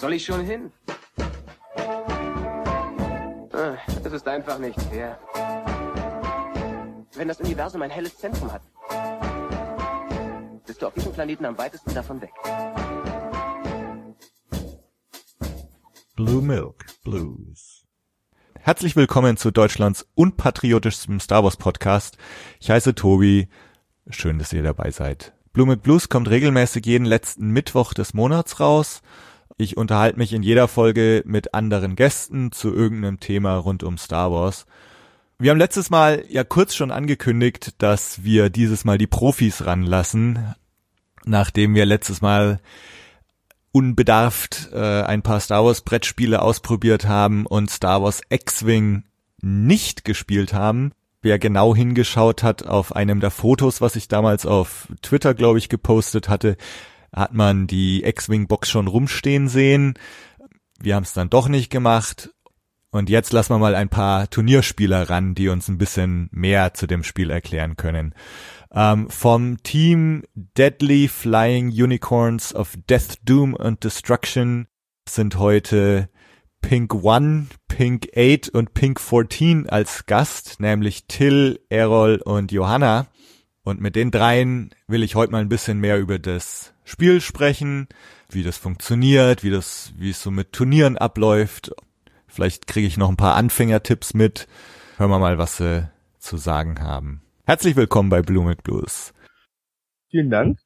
soll ich schon hin? Ah, Es ist einfach nicht fair. Wenn das Universum ein helles Zentrum hat, bist du auf diesem Planeten am weitesten davon weg. Blue Milk Blues. Herzlich willkommen zu Deutschlands unpatriotischstem Star Wars Podcast. Ich heiße Tobi. Schön, dass ihr dabei seid. Blue Milk Blues kommt regelmäßig jeden letzten Mittwoch des Monats raus. Ich unterhalte mich in jeder Folge mit anderen Gästen zu irgendeinem Thema rund um Star Wars. Wir haben letztes Mal ja kurz schon angekündigt, dass wir dieses Mal die Profis ranlassen, nachdem wir letztes Mal unbedarft äh, ein paar Star Wars Brettspiele ausprobiert haben und Star Wars X-Wing nicht gespielt haben. Wer genau hingeschaut hat auf einem der Fotos, was ich damals auf Twitter, glaube ich, gepostet hatte, hat man die X-Wing Box schon rumstehen sehen. Wir haben es dann doch nicht gemacht. Und jetzt lassen wir mal ein paar Turnierspieler ran, die uns ein bisschen mehr zu dem Spiel erklären können. Ähm, vom Team Deadly Flying Unicorns of Death, Doom and Destruction sind heute Pink One, Pink 8 und Pink 14 als Gast, nämlich Till, Errol und Johanna. Und mit den dreien will ich heute mal ein bisschen mehr über das Spiel sprechen, wie das funktioniert, wie das, wie es so mit Turnieren abläuft. Vielleicht kriege ich noch ein paar Anfängertipps mit. Hören wir mal, was sie zu sagen haben. Herzlich willkommen bei Blue Milk Blues. Vielen Dank.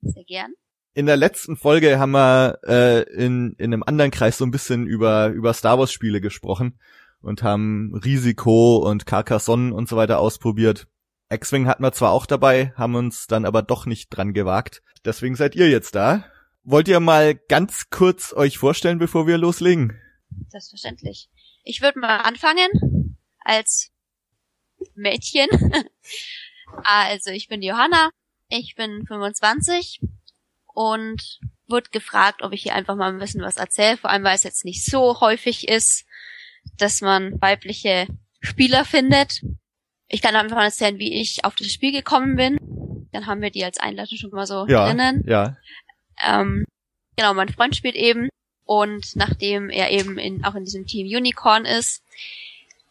Sehr gern. In der letzten Folge haben wir äh, in, in einem anderen Kreis so ein bisschen über, über Star Wars Spiele gesprochen und haben Risiko und Carcassonne und so weiter ausprobiert. X-Wing hatten wir zwar auch dabei, haben uns dann aber doch nicht dran gewagt. Deswegen seid ihr jetzt da. Wollt ihr mal ganz kurz euch vorstellen, bevor wir loslegen? Selbstverständlich. Ich würde mal anfangen als Mädchen. also ich bin Johanna, ich bin 25 und wurde gefragt, ob ich hier einfach mal ein bisschen was erzähle, vor allem weil es jetzt nicht so häufig ist, dass man weibliche Spieler findet. Ich kann einfach mal erzählen, wie ich auf das Spiel gekommen bin. Dann haben wir die als Einleitung schon mal so Ja, drinnen. ja. Ähm, genau, mein Freund spielt eben und nachdem er eben in, auch in diesem Team Unicorn ist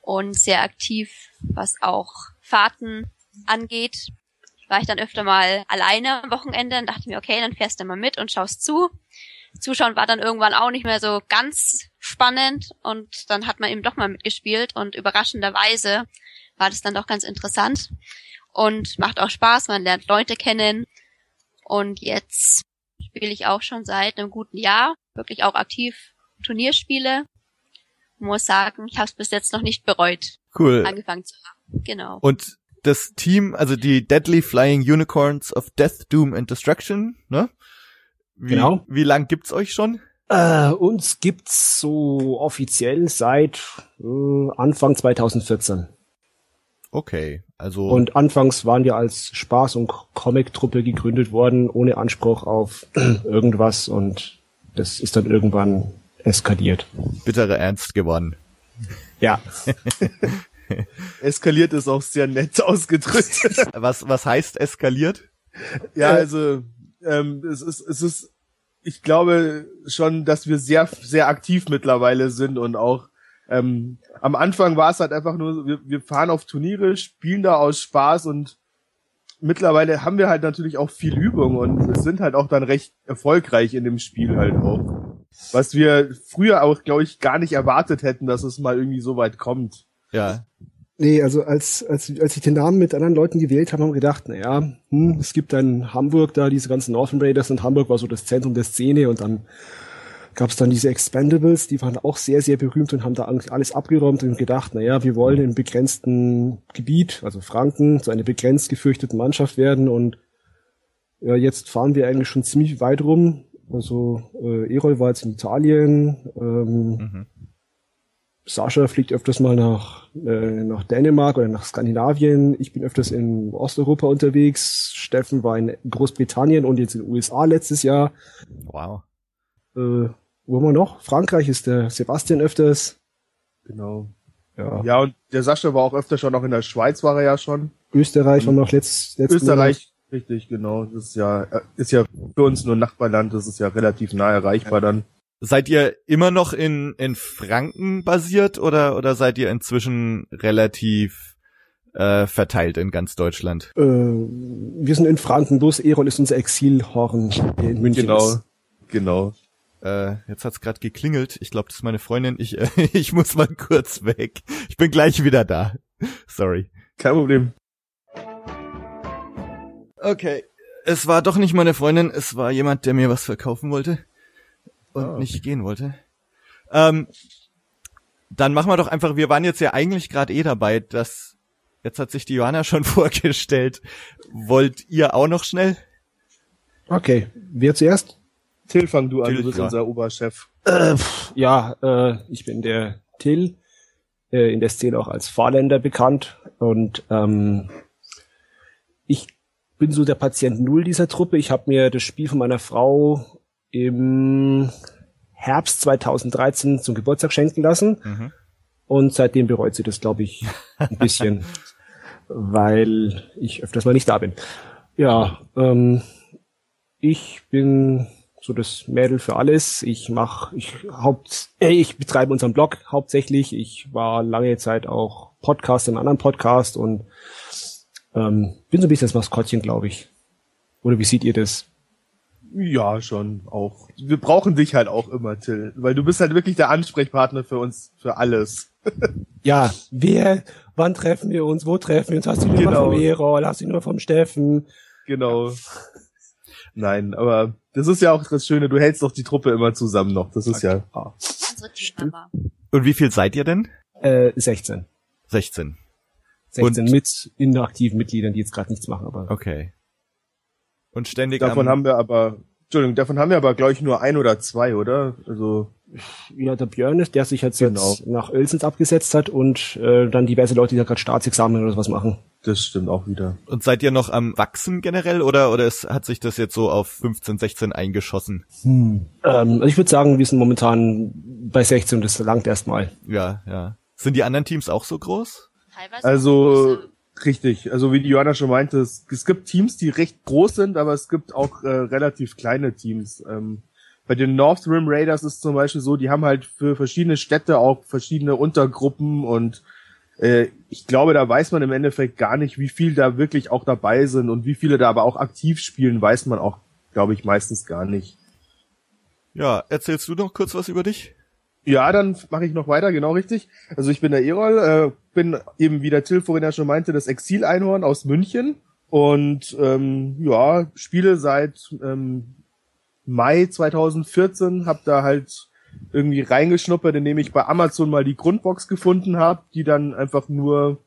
und sehr aktiv, was auch Fahrten angeht, war ich dann öfter mal alleine am Wochenende und dachte mir, okay, dann fährst du mal mit und schaust zu. Zuschauen war dann irgendwann auch nicht mehr so ganz spannend und dann hat man eben doch mal mitgespielt und überraschenderweise war das dann doch ganz interessant und macht auch Spaß, man lernt Leute kennen und jetzt spiele ich auch schon seit einem guten Jahr, wirklich auch aktiv Turnierspiele. Muss sagen, ich habe es bis jetzt noch nicht bereut, Cool. angefangen zu haben. Genau. Und das Team, also die Deadly Flying Unicorns of Death, Doom and Destruction, ne? Wie, Genau. Wie lang gibt's euch schon? Äh, uns gibt's so offiziell seit äh, Anfang 2014. Okay, also Und anfangs waren wir als Spaß- und Comic-Truppe gegründet worden, ohne Anspruch auf irgendwas und das ist dann irgendwann eskaliert. bittere Ernst geworden. Ja. Eskaliert ist auch sehr nett ausgedrückt. Was, was heißt eskaliert? ja, also ähm, es ist, es ist, ich glaube schon, dass wir sehr, sehr aktiv mittlerweile sind und auch ähm, am Anfang war es halt einfach nur, wir, wir fahren auf Turniere, spielen da aus Spaß und mittlerweile haben wir halt natürlich auch viel Übung und sind halt auch dann recht erfolgreich in dem Spiel halt auch. Was wir früher auch, glaube ich, gar nicht erwartet hätten, dass es mal irgendwie so weit kommt. Ja. Nee, also als, als, als ich den Namen mit anderen Leuten gewählt habe, haben wir gedacht, na ja, hm, es gibt dann Hamburg da, diese ganzen Northern Raiders und Hamburg war so das Zentrum der Szene und dann gab es dann diese Expendables, die waren auch sehr, sehr berühmt und haben da alles abgeräumt und gedacht, na ja, wir wollen im begrenzten Gebiet, also Franken, zu einer begrenzt gefürchteten Mannschaft werden und ja, jetzt fahren wir eigentlich schon ziemlich weit rum. Also äh, Erol war jetzt in Italien, ähm, Mhm. Sascha fliegt öfters mal nach, äh, nach Dänemark oder nach Skandinavien. Ich bin öfters in Osteuropa unterwegs. Steffen war in Großbritannien und jetzt in den USA letztes Jahr. Wow. Äh, wo haben wir noch? Frankreich ist der Sebastian öfters. Genau. Ja. Ja, und der Sascha war auch öfter schon, auch in der Schweiz war er ja schon. Österreich war noch letzt, letzten Österreich, richtig, genau. Das ist ja, äh, ist ja für uns nur ein Nachbarland, das ist ja relativ nah erreichbar dann. Seid ihr immer noch in, in Franken basiert oder, oder seid ihr inzwischen relativ äh, verteilt in ganz Deutschland? Äh, wir sind in Franken, bloß Erol ist unser Exilhorn in München. Genau, Ist. genau. Äh, jetzt hat's gerade geklingelt. Ich glaube, das ist meine Freundin. Ich, äh, ich muss mal kurz weg. Ich bin gleich wieder da. Sorry. Kein Problem. Okay. Es war doch nicht meine Freundin, es war jemand, der mir was verkaufen wollte und okay. nicht gehen wollte. Ähm, dann machen wir doch einfach, wir waren jetzt ja eigentlich gerade eh dabei, dass jetzt hat sich die Johanna schon vorgestellt. Wollt ihr auch noch schnell? Okay, wer zuerst? Till, fang du an, Till, du bist ja. unser Oberchef. Äh, ja, äh, ich bin der Till, äh, in der Szene auch als Fahrländer bekannt und ähm, ich bin so der Patient Null dieser Truppe. Ich habe mir das Spiel von meiner Frau im Herbst 2013 zum Geburtstag schenken lassen Mhm. und seitdem bereut sie das, glaube ich, ein bisschen, weil ich öfters mal nicht da bin. Ja, ähm, ich bin so das Mädel für alles. Ich mache, ich haupt, äh, ich betreibe unseren Blog hauptsächlich. Ich war lange Zeit auch Podcast in einem anderen Podcast und ähm, bin so ein bisschen das Maskottchen, glaube ich. Oder wie seht ihr das? Ja, schon auch. Wir brauchen dich halt auch immer, Till, weil du bist halt wirklich der Ansprechpartner für uns, für alles. Ja, wer, wann treffen wir uns, wo treffen wir uns? Hast du die Nummer Genau. vom Erol, hast du die Nummer vom Steffen? Genau. Nein, aber das ist ja auch das Schöne, du hältst doch die Truppe immer zusammen noch. Das ist ja. Ah. Und wie viel seid ihr denn? äh, 16. 16. 16 Und- mit inaktiven Mitgliedern, die jetzt gerade nichts machen, aber Okay. Und ständig Davon haben wir aber, Entschuldigung, davon haben wir aber, glaube ich, nur ein oder zwei, oder? Also, ja, der Björn ist, der sich jetzt, Genau. jetzt nach Ölsens abgesetzt hat und äh, dann diverse Leute, die da gerade Staatsexamen oder sowas machen. das stimmt auch wieder. und seid ihr noch am wachsen generell oder oder es hat sich das jetzt so auf 15, 16 eingeschossen? Ähm, also ich würde sagen, wir sind momentan bei 16 und das langt erstmal. Ja, ja. Sind die anderen Teams auch so groß? Teilweise Also, richtig. Also, wie die Johanna schon meinte, es, es gibt Teams, die recht groß sind, aber es gibt auch äh, relativ kleine Teams. Ähm, bei den North Rim Raiders ist zum Beispiel so, die haben halt für verschiedene Städte auch verschiedene Untergruppen und äh, ich glaube, da weiß man im Endeffekt gar nicht, wie viel da wirklich auch dabei sind und wie viele da aber auch aktiv spielen, weiß man auch, glaube ich, meistens gar nicht. Ja, erzählst du noch kurz was über dich? Ja, dann mache ich noch weiter, genau richtig. Also ich bin der Erol, äh, bin eben, wie der Till vorhin ja schon meinte, das Exil-Einhorn aus München und ähm, ja, spiele seit ähm, Mai 2014, hab da halt irgendwie reingeschnuppert, indem ich bei Amazon mal die Grundbox gefunden habe, die dann einfach nur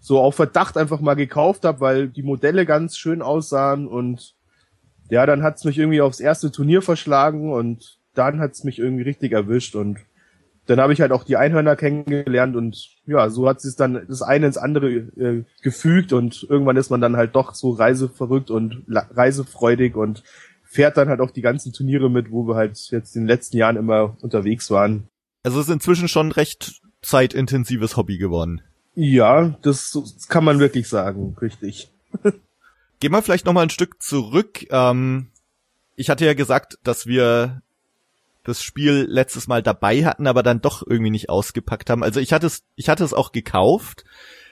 so auf Verdacht einfach mal gekauft habe, weil die Modelle ganz schön aussahen und ja, dann hat's mich irgendwie aufs erste Turnier verschlagen und dann hat's mich irgendwie richtig erwischt und dann habe ich halt auch die Einhörner kennengelernt und ja, so hat sich dann das eine ins andere äh, gefügt und irgendwann ist man dann halt doch so reiseverrückt und reisefreudig und fährt dann halt auch die ganzen Turniere mit, wo wir halt jetzt in den letzten Jahren immer unterwegs waren. Also es ist inzwischen schon recht zeitintensives Hobby geworden. Ja, das, das kann man wirklich sagen, richtig. Gehen wir vielleicht noch mal ein Stück zurück. Ähm, ich hatte ja gesagt, dass wir das Spiel letztes Mal dabei hatten, aber dann doch irgendwie nicht ausgepackt haben. Also ich hatte es, ich hatte es auch gekauft,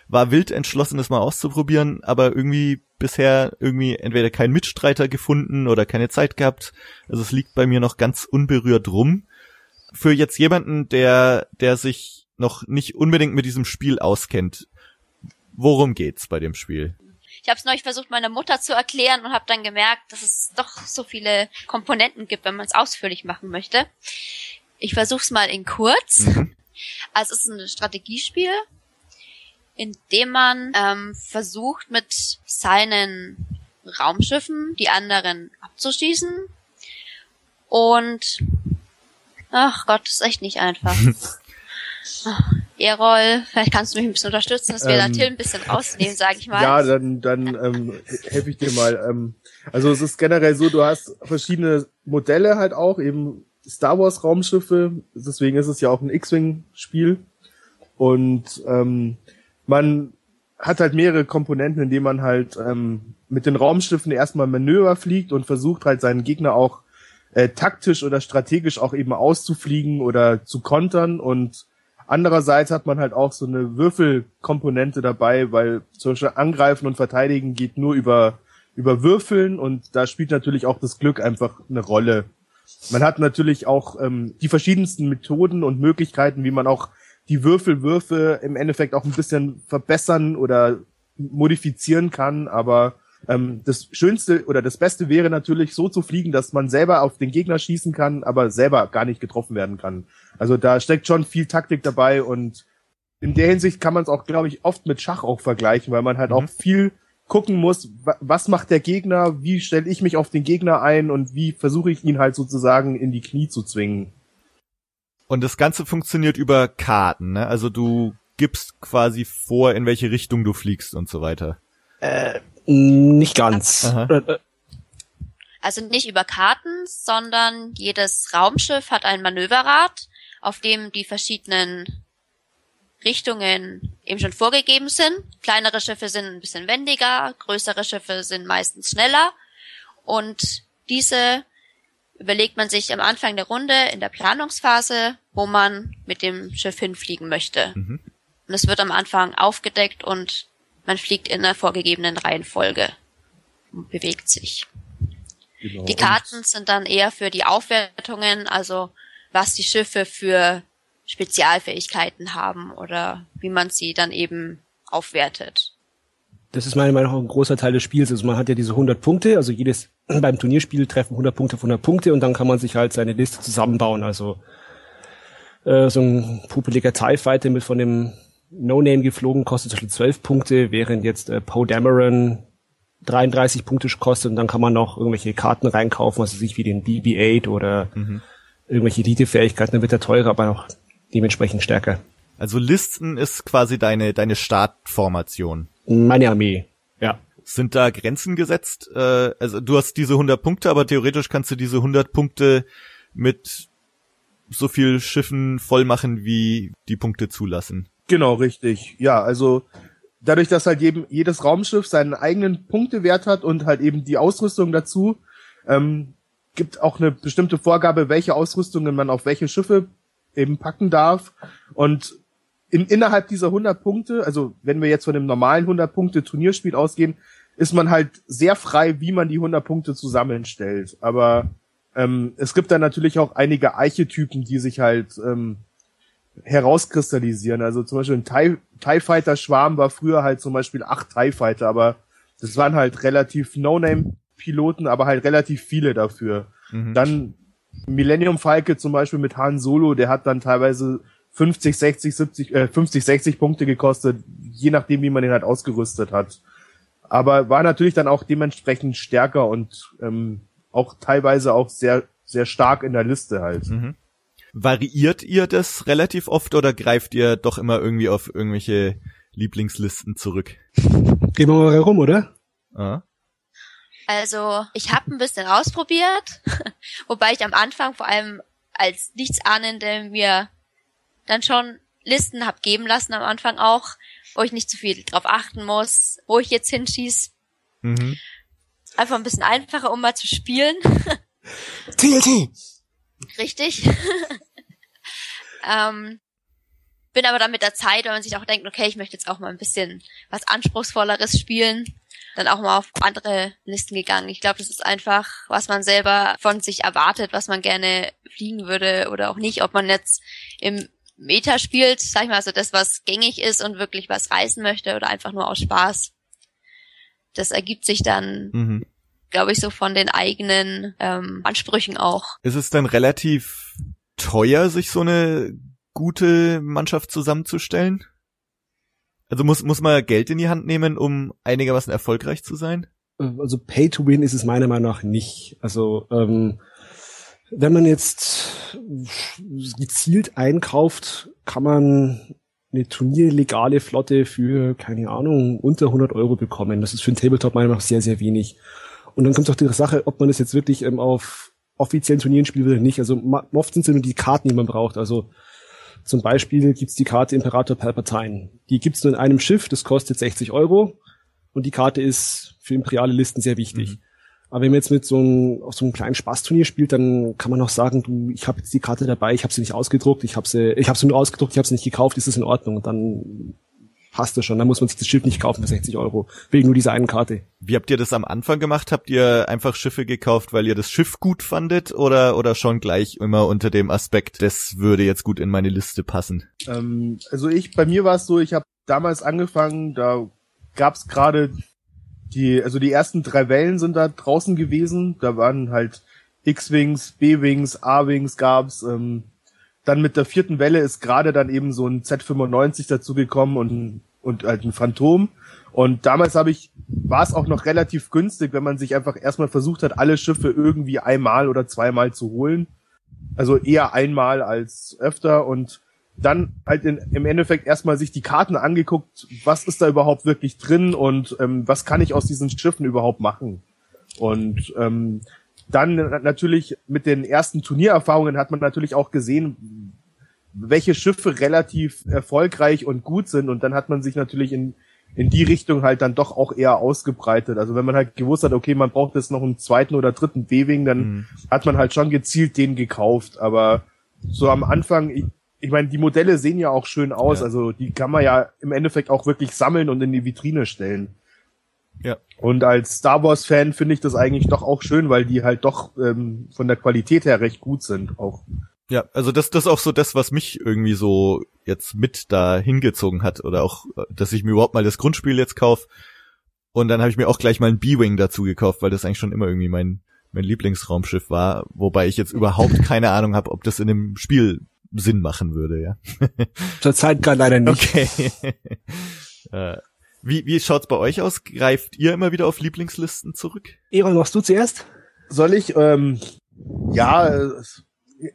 war wild entschlossen, es mal auszuprobieren, aber irgendwie bisher irgendwie entweder keinen Mitstreiter gefunden oder keine Zeit gehabt. Also es liegt bei mir noch ganz unberührt rum. Für jetzt jemanden, der, der sich noch nicht unbedingt mit diesem Spiel auskennt, worum geht's bei dem Spiel? Ich habe es neulich versucht, meiner Mutter zu erklären und habe dann gemerkt, dass es doch so viele Komponenten gibt, wenn man es ausführlich machen möchte. Ich versuche es mal in kurz. Mhm. Also es ist ein Strategiespiel, in dem man ähm, versucht, mit seinen Raumschiffen die anderen abzuschießen. Und ach Gott, das ist echt nicht einfach. Ach, Erol, vielleicht kannst du mich ein bisschen unterstützen, dass wir da Ähm, Till ein bisschen rausnehmen, sage ich mal. Ja, dann, dann ähm, helfe ich dir mal. Ähm, also es ist generell so, du hast verschiedene Modelle halt auch, eben Star Wars Raumschiffe, deswegen ist es ja auch ein X-Wing-Spiel. Und ähm, man hat halt mehrere Komponenten, indem man halt ähm, mit den Raumschiffen erstmal Manöver fliegt und versucht halt seinen Gegner auch äh, taktisch oder strategisch auch eben auszufliegen oder zu kontern und andererseits hat man halt auch so eine Würfelkomponente dabei, weil zum Beispiel Angreifen und Verteidigen geht nur über über Würfeln und da spielt natürlich auch das Glück einfach eine Rolle. Man hat natürlich auch ähm, die verschiedensten Methoden und Möglichkeiten, wie man auch die Würfelwürfe im Endeffekt auch ein bisschen verbessern oder modifizieren kann, aber ähm, das Schönste oder das Beste wäre natürlich so zu fliegen, dass man selber auf den Gegner schießen kann, aber selber gar nicht getroffen werden kann. Also da steckt schon viel Taktik dabei und in der Hinsicht kann man es auch, glaube ich, oft mit Schach auch vergleichen, weil man halt mhm. auch viel gucken muss, was macht der Gegner, wie stelle ich mich auf den Gegner ein und wie versuche ich ihn halt sozusagen in die Knie zu zwingen. Und das Ganze funktioniert über Karten, ne? Also du gibst quasi vor, in welche Richtung du fliegst und so weiter. Äh, nicht ganz. Aha. Äh, äh. Also nicht über Karten, sondern jedes Raumschiff hat ein Manöverrad, auf dem die verschiedenen Richtungen eben schon vorgegeben sind. Kleinere Schiffe sind ein bisschen wendiger, größere Schiffe sind meistens schneller. Und diese überlegt man sich am Anfang der Runde in der Planungsphase, wo man mit dem Schiff hinfliegen möchte. Mhm. Und es wird am Anfang aufgedeckt und man fliegt in einer vorgegebenen Reihenfolge und bewegt sich. Genau. Die Karten sind dann eher für die Aufwertungen, also was die Schiffe für Spezialfähigkeiten haben oder wie man sie dann eben aufwertet. Das ist meiner Meinung nach ein großer Teil des Spiels. Also man hat ja diese 100 Punkte, also jedes beim Turnierspiel treffen 100 Punkte auf 100 Punkte und dann kann man sich halt seine Liste zusammenbauen. Also äh, so ein pupeliger TIE Fighter mit von dem No-Name geflogen kostet zum Beispiel 12 Punkte, während jetzt äh, Poe Dameron 33 Punkte kostet und dann kann man noch irgendwelche Karten reinkaufen, also sich wie den BB-8 oder mhm. irgendwelche Elite-Fähigkeiten, dann wird er teurer, aber noch dementsprechend stärker. Also Listen ist quasi deine, deine Startformation. Meine Armee, ja. Sind da Grenzen gesetzt? Äh, also du hast diese 100 Punkte, aber theoretisch kannst du diese 100 Punkte mit so viel Schiffen voll machen, wie die Punkte zulassen. Genau, richtig. Ja, also dadurch, dass halt jedem, jedes Raumschiff seinen eigenen Punktewert hat und halt eben die Ausrüstung dazu, ähm, gibt auch eine bestimmte Vorgabe, welche Ausrüstungen man auf welche Schiffe eben packen darf. Und in, innerhalb dieser 100 Punkte, also wenn wir jetzt von dem normalen 100 Punkte Turnierspiel ausgehen, ist man halt sehr frei, wie man die 100 Punkte zusammenstellt. Aber ähm, es gibt da natürlich auch einige Eichetypen, die sich halt ähm, herauskristallisieren. Also zum Beispiel ein TIE, TIE Fighter Schwarm war früher halt zum Beispiel acht TIE Fighter, aber das waren halt relativ No-Name Piloten, aber halt relativ viele dafür. Mhm. Dann Millennium Falke zum Beispiel mit Han Solo, der hat dann teilweise 50, 60, 70, äh, 50, 60 Punkte gekostet, je nachdem, wie man den halt ausgerüstet hat. Aber war natürlich dann auch dementsprechend stärker und ähm, auch teilweise auch sehr, sehr stark in der Liste halt. Mhm. Variiert ihr das relativ oft oder greift ihr doch immer irgendwie auf irgendwelche Lieblingslisten zurück? Gehen wir mal rum, oder? Ah. Also ich habe ein bisschen ausprobiert, wobei ich am Anfang vor allem als Nichtsahnende mir dann schon Listen hab geben lassen am Anfang auch, wo ich nicht zu viel drauf achten muss, wo ich jetzt hinschieß. Mhm. Einfach ein bisschen einfacher, um mal zu spielen. TLT! Richtig. ähm, bin aber dann mit der Zeit, wenn man sich auch denkt, okay, ich möchte jetzt auch mal ein bisschen was Anspruchsvolleres spielen, dann auch mal auf andere Listen gegangen. Ich glaube, das ist einfach, was man selber von sich erwartet, was man gerne fliegen würde oder auch nicht, ob man jetzt im Meta spielt, sag ich mal, also das, was gängig ist und wirklich was reißen möchte oder einfach nur aus Spaß. Das ergibt sich dann, mhm. glaube ich, so von den eigenen ähm, Ansprüchen auch. Ist es dann relativ teuer, sich so eine gute Mannschaft zusammenzustellen? Also muss, muss man Geld in die Hand nehmen, um einigermaßen erfolgreich zu sein? Also Pay to Win ist es meiner Meinung nach nicht. Also ähm, wenn man jetzt gezielt einkauft, kann man eine turnierlegale Flotte für, keine Ahnung, unter 100 Euro bekommen. Das ist für ein Tabletop meiner Meinung nach sehr, sehr wenig. Und dann kommt auch die Sache, ob man das jetzt wirklich ähm, auf offiziellen Turnieren spielt oder nicht. Also oft sind es nur die Karten, die man braucht. Also zum Beispiel gibt's die Karte Imperator Palpatine. Die gibt's nur in einem Schiff, das kostet 60 Euro und die Karte ist für imperiale Listen sehr wichtig. Mhm. Aber wenn man jetzt mit so einem, auf so einem kleinen Spaßturnier spielt, dann kann man auch sagen, du, ich habe jetzt die Karte dabei, ich habe sie nicht ausgedruckt, ich habe sie, ich habe sie nur ausgedruckt, ich habe sie nicht gekauft, ist das in Ordnung? Und dann passt das schon. Dann muss man sich das Schiff nicht kaufen für 60 Euro, wegen nur dieser einen Karte. Wie habt ihr das am Anfang gemacht? Habt ihr einfach Schiffe gekauft, weil ihr das Schiff gut fandet oder, oder schon gleich immer unter dem Aspekt, das würde jetzt gut in meine Liste passen? Ähm, also ich, bei mir war es so, ich habe damals angefangen, da gab's gerade die, also die ersten drei Wellen sind da draußen gewesen. Da waren halt X-Wings, B-Wings, A-Wings gab's. Ähm, dann mit der vierten Welle ist gerade dann eben so ein Z95 dazugekommen und, und halt ein Phantom. Und damals habe ich, war es auch noch relativ günstig, wenn man sich einfach erstmal versucht hat, alle Schiffe irgendwie einmal oder zweimal zu holen. Also eher einmal als öfter und dann halt in, im Endeffekt erstmal sich die Karten angeguckt, was ist da überhaupt wirklich drin und ähm, was kann ich aus diesen Schiffen überhaupt machen. Und ähm, dann natürlich mit den ersten Turniererfahrungen hat man natürlich auch gesehen, welche Schiffe relativ erfolgreich und gut sind und dann hat man sich natürlich in in die Richtung halt dann doch auch eher ausgebreitet. Also wenn man halt gewusst hat, okay, man braucht jetzt noch einen zweiten oder dritten B-Wing, dann mhm. hat man halt schon gezielt den gekauft. Aber so am Anfang, ich, meine, die Modelle sehen ja auch schön aus. Ja. Also die kann man ja im Endeffekt auch wirklich sammeln und in die Vitrine stellen. Ja. Und als Star Wars Fan finde ich das eigentlich doch auch schön, weil die halt doch ähm, von der Qualität her recht gut sind auch. Ja, also das das ist auch so das, was mich irgendwie so jetzt mit da hingezogen hat oder auch, dass ich mir überhaupt mal das Grundspiel jetzt kauf und dann habe ich mir auch gleich mal ein B-Wing dazu gekauft, weil das eigentlich schon immer irgendwie mein mein Lieblingsraumschiff war, wobei ich jetzt überhaupt keine Ahnung habe, ob das in dem Spiel Sinn machen würde, ja. Zurzeit gar leider nicht. Okay. äh, wie, wie schaut's bei euch aus? Greift ihr immer wieder auf Lieblingslisten zurück? Eron, machst du zuerst? Soll ich? Ähm, ja,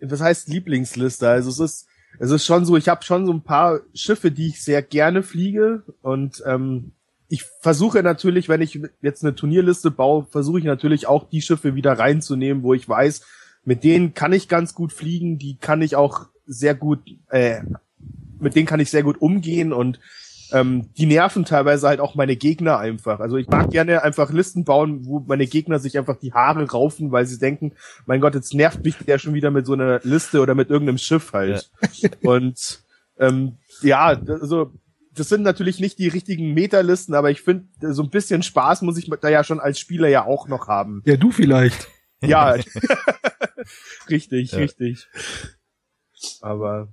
was heißt Lieblingsliste? Also es ist, es ist schon so, ich habe schon so ein paar Schiffe, die ich sehr gerne fliege und ähm, ich versuche natürlich, wenn ich jetzt eine Turnierliste baue, versuche ich natürlich auch die Schiffe wieder reinzunehmen, wo ich weiß, mit denen kann ich ganz gut fliegen, die kann ich auch sehr gut, äh, mit denen kann ich sehr gut umgehen und ähm, die nerven teilweise halt auch meine Gegner einfach. Also ich mag gerne einfach Listen bauen, wo meine Gegner sich einfach die Haare raufen, weil sie denken, mein Gott, jetzt nervt mich der schon wieder mit so einer Liste oder mit irgendeinem Schiff halt. Ja. Und ähm, ja, also das sind natürlich nicht die richtigen Meterlisten, aber ich finde, so ein bisschen Spaß muss ich da ja schon als Spieler ja auch noch haben. Ja, du vielleicht. Ja, richtig, ja. richtig. Aber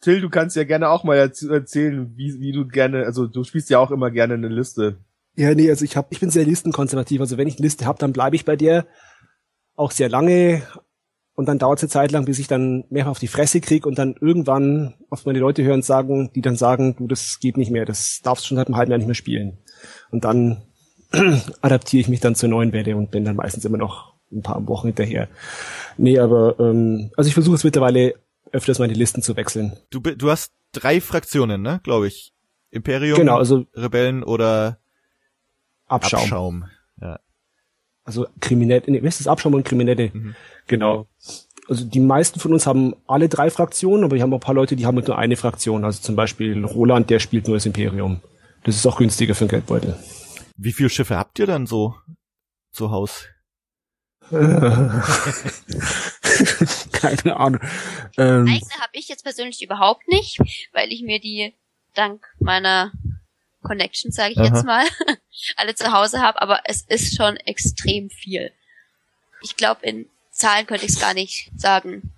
Till, du kannst ja gerne auch mal erzählen, wie, wie du gerne, also du spielst ja auch immer gerne eine Liste. Ja, nee, also ich hab, ich bin sehr listenkonservativ. Also wenn ich eine Liste habe, dann bleibe ich bei dir auch sehr lange und dann dauert es eine Zeit lang, bis ich dann mehrfach auf die Fresse krieg und dann irgendwann oft meine Leute hören sagen, die dann sagen, du, das geht nicht mehr, das darfst du schon seit einem halben Jahr nicht mehr spielen. Und dann adaptiere ich mich dann zur neuen Welle und bin dann meistens immer noch ein paar Wochen hinterher. Nee, aber ähm, also ich versuche es mittlerweile öfters mal die Listen zu wechseln. Du, du hast drei Fraktionen, ne, glaube ich. Imperium, genau, also Rebellen oder Abschaum. Abschaum. Ja. Also Kriminelle, nee, ist das Abschaum und Kriminelle? Mhm. Genau. Also die meisten von uns haben alle drei Fraktionen, aber wir haben auch ein paar Leute, die haben nur eine Fraktion. Also zum Beispiel Roland, der spielt nur das Imperium. Das ist auch günstiger für den Geldbeutel. Wie viele Schiffe habt ihr dann so zu Haus? Keine Ahnung. Ähm, Eigene habe ich jetzt persönlich überhaupt nicht, weil ich mir die dank meiner Connection, sage ich Aha. jetzt mal, alle zu Hause habe, aber es ist schon extrem viel. Ich glaube, in Zahlen könnte ich es gar nicht sagen.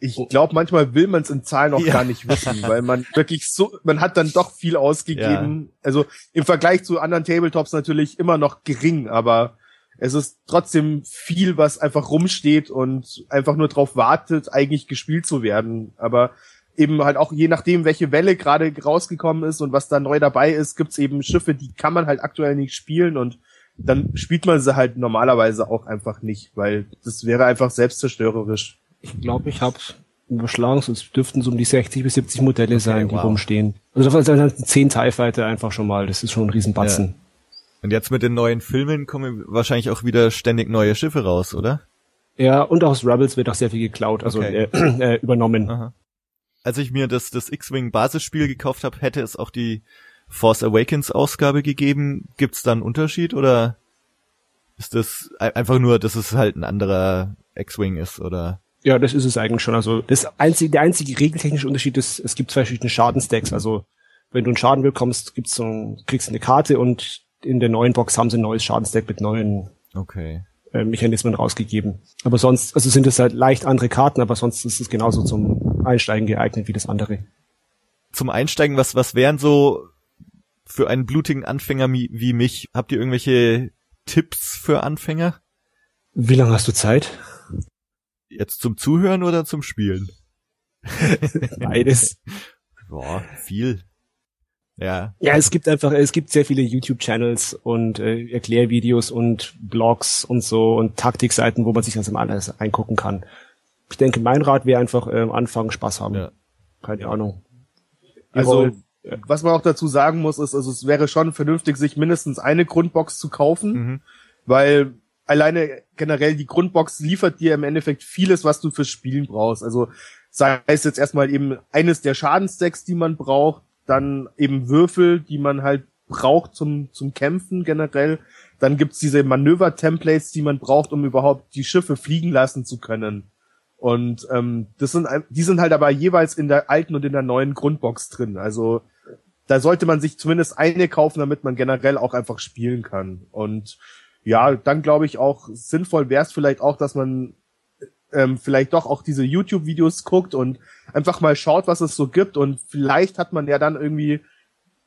Ich glaube, manchmal will man es in Zahlen auch ja. gar nicht wissen, weil man wirklich so, man hat dann doch viel ausgegeben. Ja. Also im Vergleich zu anderen Tabletops natürlich immer noch gering, aber es ist trotzdem viel, was einfach rumsteht und einfach nur drauf wartet, eigentlich gespielt zu werden. Aber eben halt auch je nachdem, welche Welle gerade rausgekommen ist und was da neu dabei ist, gibt's eben Schiffe, die kann man halt aktuell nicht spielen und dann spielt man sie halt normalerweise auch einfach nicht, weil das wäre einfach selbstzerstörerisch. Ich glaube, ich habe überschlagen, es dürften so um die 60 bis 70 Modelle okay, sein, die wow. rumstehen. Also davon sind 10 TIE Fighter einfach schon mal, das ist schon ein Riesenbatzen. Ja. Und jetzt mit den neuen Filmen kommen wahrscheinlich auch wieder ständig neue Schiffe raus, oder? Ja, und aus Rebels wird auch sehr viel geklaut, also okay. äh, äh, übernommen. Aha. Als ich mir das, das X-Wing Basisspiel gekauft habe, hätte es auch die Force Awakens Ausgabe gegeben. Gibt's da einen Unterschied oder? Ist das einfach nur, dass es halt ein anderer X-Wing ist, oder? Ja, das ist es eigentlich schon. Also das einzige, der einzige regeltechnische Unterschied ist, es gibt zwei verschiedene Schadenstacks. Also wenn du einen Schaden bekommst, gibt's so, kriegst du eine Karte und in der neuen Box haben sie ein neues Schadenstack mit neuen okay. äh, Mechanismen rausgegeben. Aber sonst, also sind es halt leicht andere Karten, aber sonst ist es genauso zum Einsteigen geeignet wie das andere. Zum Einsteigen, was, was wären so für einen blutigen Anfänger wie, wie mich? Habt ihr irgendwelche Tipps für Anfänger? Wie lange hast du Zeit? Jetzt zum Zuhören oder zum Spielen? Beides. Boah, viel. Ja. Ja, es gibt einfach, es gibt sehr viele YouTube-Channels und äh, Erklärvideos und Blogs und so und Taktikseiten, wo man sich das im alles eingucken kann. Ich denke, mein Rat wäre einfach äh, am Anfang Spaß haben. Ja. Keine Ahnung. Also, ja. was man auch dazu sagen muss, ist, also es wäre schon vernünftig, sich mindestens eine Grundbox zu kaufen, mhm. weil alleine generell die Grundbox liefert dir im Endeffekt vieles, was du fürs Spielen brauchst. Also sei es jetzt erstmal eben eines der Schadensdecks, die man braucht, dann eben Würfel, die man halt braucht zum, zum Kämpfen generell. Dann gibt's diese Manöver-Templates, die man braucht, um überhaupt die Schiffe fliegen lassen zu können. Und ähm, das sind, die sind halt aber jeweils in der alten und in der neuen Grundbox drin. Also da sollte man sich zumindest eine kaufen, damit man generell auch einfach spielen kann. Und ja, dann glaube ich auch, sinnvoll wäre es vielleicht auch, dass man ähm, vielleicht doch auch diese YouTube-Videos guckt und einfach mal schaut, was es so gibt und vielleicht hat man ja dann irgendwie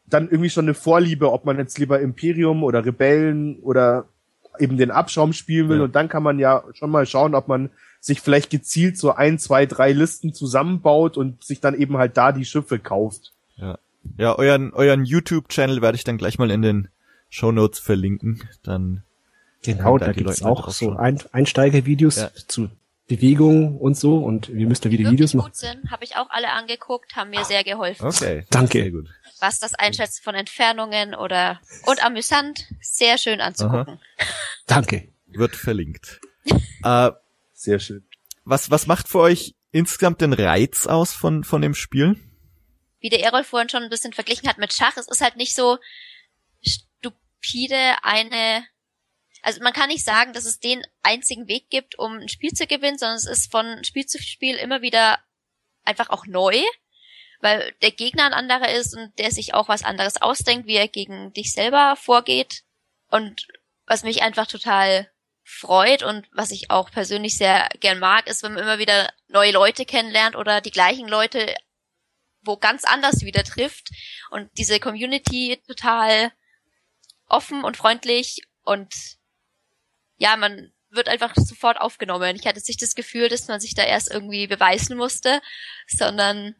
dann irgendwie schon eine Vorliebe, ob man jetzt lieber Imperium oder Rebellen oder eben den Abschaum spielen will ja. und dann kann man ja schon mal schauen, ob man sich vielleicht gezielt so ein, zwei, drei Listen zusammenbaut und sich dann eben halt da die Schiffe kauft. Ja, ja euren, euren YouTube-Channel werde ich dann gleich mal in den Show Notes verlinken. Dann genau, da, da gibt es auch so ein Einsteigervideos ja. zu Bewegung und so und wir müssen da wieder Videos machen. Habe ich auch alle angeguckt, haben mir sehr geholfen. Okay. Danke. Sehr gut. Was das Einschätzen von Entfernungen oder und amüsant, sehr schön anzugucken. Aha. Danke. Wird verlinkt. äh, sehr schön. Was was macht für euch insgesamt den Reiz aus von von dem Spiel? Wie der Errol vorhin schon ein bisschen verglichen hat mit Schach, es ist halt nicht so stupide eine also man kann nicht sagen, dass es den einzigen Weg gibt, um ein Spiel zu gewinnen, sondern es ist von Spiel zu Spiel immer wieder einfach auch neu, weil der Gegner ein anderer ist und der sich auch was anderes ausdenkt, wie er gegen dich selber vorgeht. Und was mich einfach total freut und was ich auch persönlich sehr gern mag, ist, wenn man immer wieder neue Leute kennenlernt oder die gleichen Leute wo ganz anders wieder trifft und diese Community total offen und freundlich und ja, man wird einfach sofort aufgenommen. Ich hatte nicht das Gefühl, dass man sich da erst irgendwie beweisen musste, sondern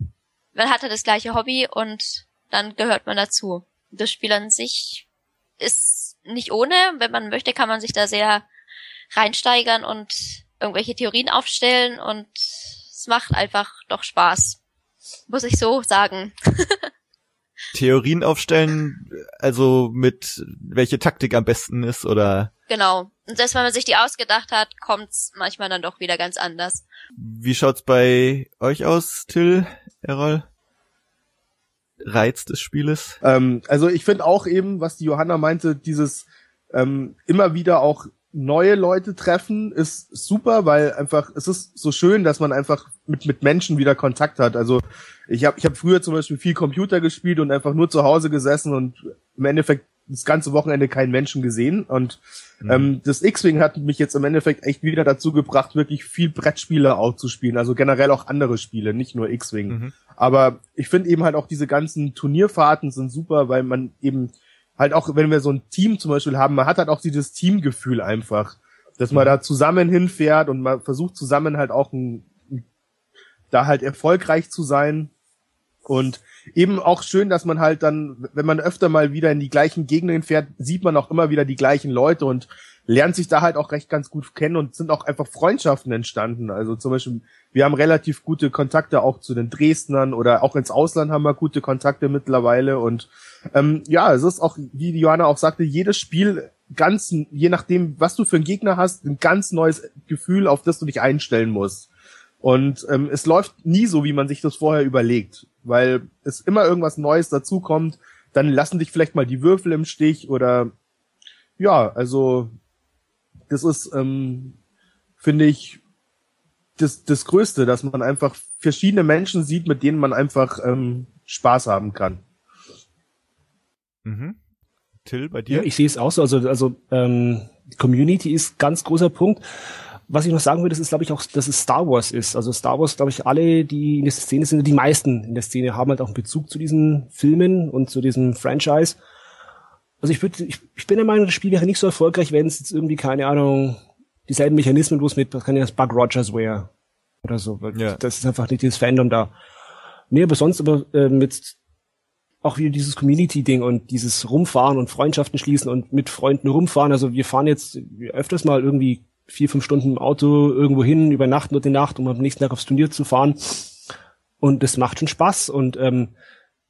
man hatte das gleiche Hobby und dann gehört man dazu. Das Spiel an sich ist nicht ohne. Wenn man möchte, kann man sich da sehr reinsteigern und irgendwelche Theorien aufstellen und es macht einfach doch Spaß. Muss ich so sagen. Theorien aufstellen, also mit welche Taktik am besten ist oder? Genau. Und selbst wenn man sich die ausgedacht hat, kommt's manchmal dann doch wieder ganz anders. Wie schaut's bei euch aus, Till, Errol? Reiz des Spieles? Ähm, also ich finde auch eben, was die Johanna meinte, dieses ähm, immer wieder auch neue Leute treffen ist super, weil einfach es ist so schön, dass man einfach mit mit Menschen wieder Kontakt hat. Also ich habe ich hab früher zum Beispiel viel Computer gespielt und einfach nur zu Hause gesessen und im Endeffekt das ganze Wochenende keinen Menschen gesehen. Und mhm. ähm, das X-Wing hat mich jetzt im Endeffekt echt wieder dazu gebracht, wirklich viel Brettspiele auch zu spielen. Also generell auch andere Spiele, nicht nur X-Wing. Mhm. Aber ich finde eben halt auch diese ganzen Turnierfahrten sind super, weil man eben halt auch, wenn wir so ein Team zum Beispiel haben, man hat halt auch dieses Teamgefühl einfach, dass man da zusammen hinfährt und man versucht zusammen halt auch ein, da halt erfolgreich zu sein. Und eben auch schön, dass man halt dann, wenn man öfter mal wieder in die gleichen Gegenden fährt, sieht man auch immer wieder die gleichen Leute und lernt sich da halt auch recht ganz gut kennen und sind auch einfach Freundschaften entstanden. Also zum Beispiel, wir haben relativ gute Kontakte auch zu den Dresdnern oder auch ins Ausland haben wir gute Kontakte mittlerweile und ähm, ja, es ist auch, wie Johanna auch sagte, jedes Spiel ganz, je nachdem, was du für einen Gegner hast, ein ganz neues Gefühl, auf das du dich einstellen musst. Und ähm, es läuft nie so, wie man sich das vorher überlegt, weil es immer irgendwas Neues dazukommt. Dann lassen dich vielleicht mal die Würfel im Stich oder ja, also das ist, ähm, finde ich, das, das Größte, dass man einfach verschiedene Menschen sieht, mit denen man einfach ähm, Spaß haben kann. Mhm. Till, bei dir? Ja, ich sehe es auch so. Also, also ähm, Community ist ganz großer Punkt. Was ich noch sagen würde, das ist, glaube ich, auch, dass es Star Wars ist. Also Star Wars, glaube ich, alle, die in der Szene sind, die meisten in der Szene haben halt auch einen Bezug zu diesen Filmen und zu diesem Franchise. Also ich würde, ich, ich bin der Meinung, das Spiel wäre nicht so erfolgreich, wenn es jetzt irgendwie, keine Ahnung, dieselben Mechanismen bloß mit, was kann ja das Bug Rogers wäre. Oder so. Ja. Das ist einfach nicht dieses Fandom da. Nee, aber sonst aber äh, mit auch wieder dieses Community-Ding und dieses Rumfahren und Freundschaften schließen und mit Freunden rumfahren. Also wir fahren jetzt öfters mal irgendwie vier, fünf Stunden im Auto irgendwo hin, übernachten dort die Nacht, um am nächsten Tag aufs Turnier zu fahren. Und das macht schon Spaß. Und ähm,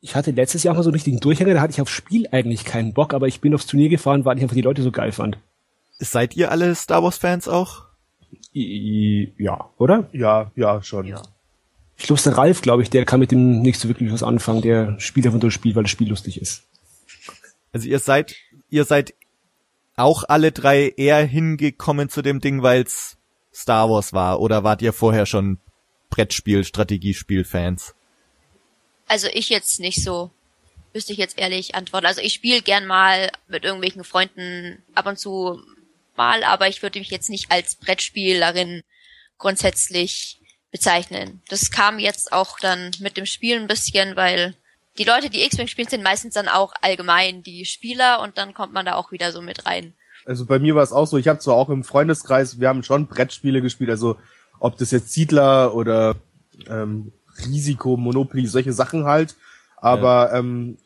ich hatte letztes Jahr mal so einen richtigen Durchhänger, da hatte ich aufs Spiel eigentlich keinen Bock, aber ich bin aufs Turnier gefahren, weil ich einfach die Leute so geil fand. Seid ihr alle Star Wars-Fans auch? Ja, oder? Ja, ja, schon. Ja. Ich glaube, der Ralf, glaube ich, der kann mit dem nicht so wirklich was anfangen, der spielt einfach nur das Spiel, weil das Spiel lustig ist. Also ihr seid, ihr seid auch alle drei eher hingekommen zu dem Ding, weil's Star Wars war, oder wart ihr vorher schon Brettspiel, Strategiespiel-Fans? Also ich jetzt nicht so. Müsste ich jetzt ehrlich antworten. Also ich spiele gern mal mit irgendwelchen Freunden ab und zu mal, aber ich würde mich jetzt nicht als Brettspielerin grundsätzlich bezeichnen. Das kam jetzt auch dann mit dem Spiel ein bisschen, weil die Leute, die X-Wing spielen, sind meistens dann auch allgemein die Spieler und dann kommt man da auch wieder so mit rein. Also bei mir war es auch so, ich habe zwar auch im Freundeskreis, wir haben schon Brettspiele gespielt, also ob das jetzt Siedler oder ähm, Risiko, Monopoly, solche Sachen halt. Aber ja. ähm,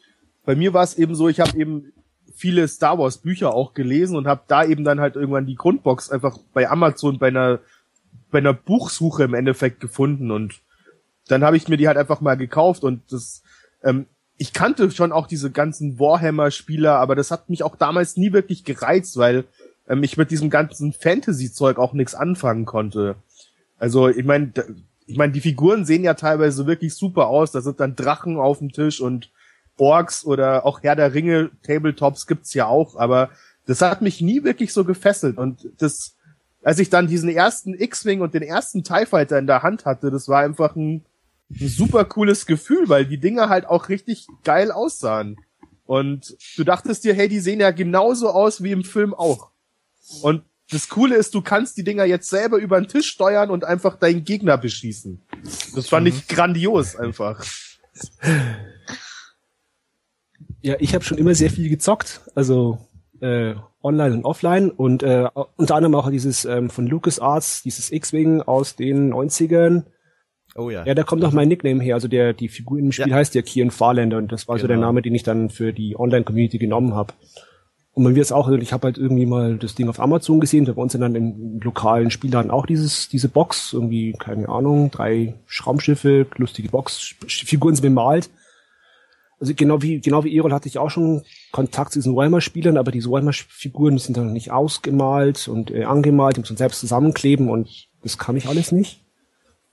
bei mir war es eben so, ich habe eben viele Star Wars Bücher auch gelesen und habe da eben dann halt irgendwann die Grundbox einfach bei Amazon bei einer bei einer Buchsuche im Endeffekt gefunden und dann habe ich mir die halt einfach mal gekauft und das ähm, ich kannte schon auch diese ganzen Warhammer-Spieler, aber das hat mich auch damals nie wirklich gereizt, weil ähm, ich mit diesem ganzen Fantasy-Zeug auch nichts anfangen konnte. Also ich meine, ich meine, die Figuren sehen ja teilweise wirklich super aus. Da sind dann Drachen auf dem Tisch und Orks oder auch Herr der Ringe Tabletops gibt's ja auch, aber das hat mich nie wirklich so gefesselt und das als ich dann diesen ersten X-Wing und den ersten TIE Fighter in der Hand hatte, das war einfach ein, ein super cooles Gefühl, weil die Dinger halt auch richtig geil aussahen. Und du dachtest dir, hey, die sehen ja genauso aus wie im Film auch. Und das Coole ist, du kannst die Dinger jetzt selber über den Tisch steuern und einfach deinen Gegner beschießen. Das fand ich grandios einfach. Ja, ich habe schon immer sehr viel gezockt, also äh, online und offline und äh, unter anderem auch dieses ähm, von LucasArts, dieses X-Wing aus den 90ern. Oh ja. Ja, da kommt auch mein Nickname her. Also der die Figur im Spiel ja. heißt ja Kian Farlander und das war genau. so der genau. Name, den ich dann für die Online-Community genommen habe. Und man wird es auch, also ich habe halt irgendwie mal das Ding auf Amazon gesehen, da bei uns dann im lokalen Spielladen auch dieses, diese Box, irgendwie, keine Ahnung, drei Schraumschiffe, lustige Box, Figuren sind bemalt. Also genau wie, genau wie Erol hatte ich auch schon Kontakt zu diesen Warhammer-Spielern, aber diese Warhammer-Figuren sind dann nicht ausgemalt und äh, angemalt, die müssen selbst zusammenkleben und das kann ich alles nicht.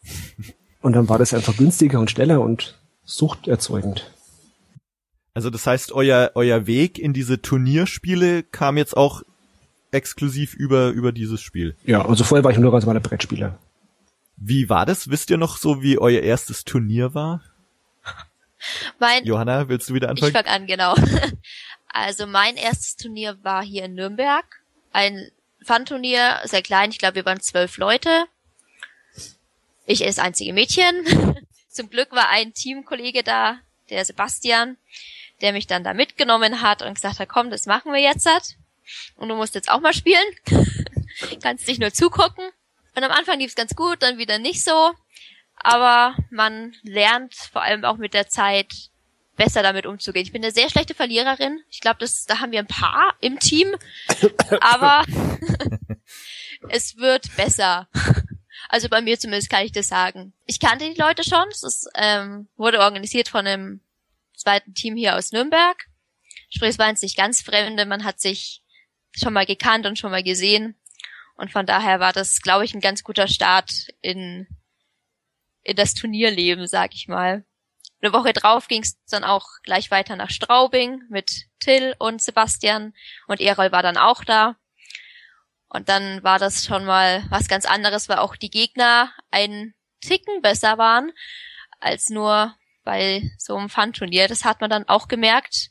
Und dann war das einfach günstiger und schneller und suchterzeugend. Also das heißt, euer, euer Weg in diese Turnierspiele kam jetzt auch exklusiv über, über dieses Spiel. Ja, also vorher war ich nur ganz normaler Brettspieler. Wie war das? Wisst ihr noch so, wie euer erstes Turnier war? Mein, Johanna, willst du wieder anfangen? Ich fang an, genau. Also mein erstes Turnier war hier in Nürnberg. Ein Fun-Turnier, sehr klein, ich glaube, wir waren zwölf Leute. Ich ist das einzige Mädchen. Zum Glück war ein Teamkollege da, der Sebastian, der mich dann da mitgenommen hat und gesagt hat, komm, das machen wir jetzt. Und du musst jetzt auch mal spielen. Kannst dich nur zugucken. Und am Anfang lief es ganz gut, dann wieder nicht so aber man lernt vor allem auch mit der Zeit besser damit umzugehen. Ich bin eine sehr schlechte Verliererin. Ich glaube, das da haben wir ein paar im Team, aber es wird besser. Also bei mir zumindest kann ich das sagen. Ich kannte die Leute schon. Es ähm, wurde organisiert von einem zweiten Team hier aus Nürnberg. Sprich, es waren nicht ganz Fremde. Man hat sich schon mal gekannt und schon mal gesehen. Und von daher war das, glaube ich, ein ganz guter Start in in das Turnierleben, sag ich mal. Eine Woche drauf ging es dann auch gleich weiter nach Straubing mit Till und Sebastian und Erol war dann auch da. Und dann war das schon mal was ganz anderes, weil auch die Gegner einen Ticken besser waren als nur bei so einem Fun-Turnier. Das hat man dann auch gemerkt.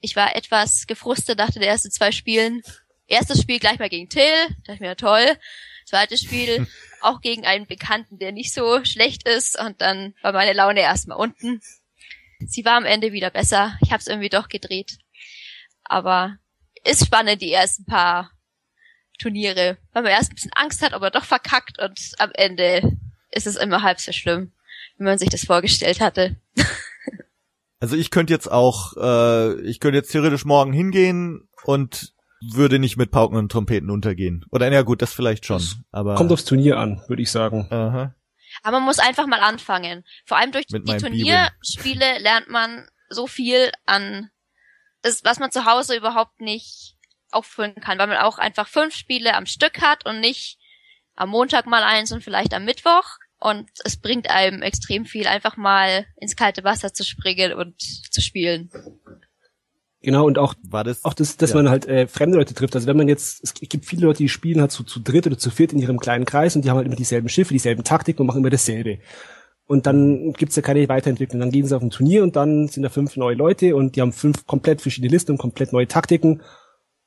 Ich war etwas gefrustet nach den ersten zwei Spielen. Erstes Spiel gleich mal gegen Till, dachte ich mir, toll. Zweites Spiel auch gegen einen Bekannten, der nicht so schlecht ist und dann war meine Laune erstmal unten. Sie war am Ende wieder besser. Ich habe es irgendwie doch gedreht. Aber ist spannend, die ersten paar Turniere, weil man erst ein bisschen Angst hat, aber doch verkackt und am Ende ist es immer halb so schlimm, wie man sich das vorgestellt hatte. Also ich könnte jetzt auch, äh, ich könnte jetzt theoretisch morgen hingehen und würde nicht mit Pauken und Trompeten untergehen. Oder ja gut, das vielleicht schon. Das aber kommt aufs Turnier an, würde ich sagen. Aha. Aber man muss einfach mal anfangen. Vor allem durch mit die Turnierspiele lernt man so viel an, das, was man zu Hause überhaupt nicht auffüllen kann, weil man auch einfach fünf Spiele am Stück hat und nicht am Montag mal eins und vielleicht am Mittwoch. Und es bringt einem extrem viel, einfach mal ins kalte Wasser zu springen und zu spielen. Genau, und auch, War das, auch das, dass ja. man halt äh, fremde Leute trifft. Also wenn man jetzt, es gibt viele Leute, die spielen halt so zu dritt oder zu viert in ihrem kleinen Kreis und die haben halt immer dieselben Schiffe, dieselben Taktiken und machen immer dasselbe. Und dann gibt's ja keine Weiterentwicklung. Dann gehen sie auf ein Turnier und dann sind da fünf neue Leute und die haben fünf komplett verschiedene Listen und komplett neue Taktiken.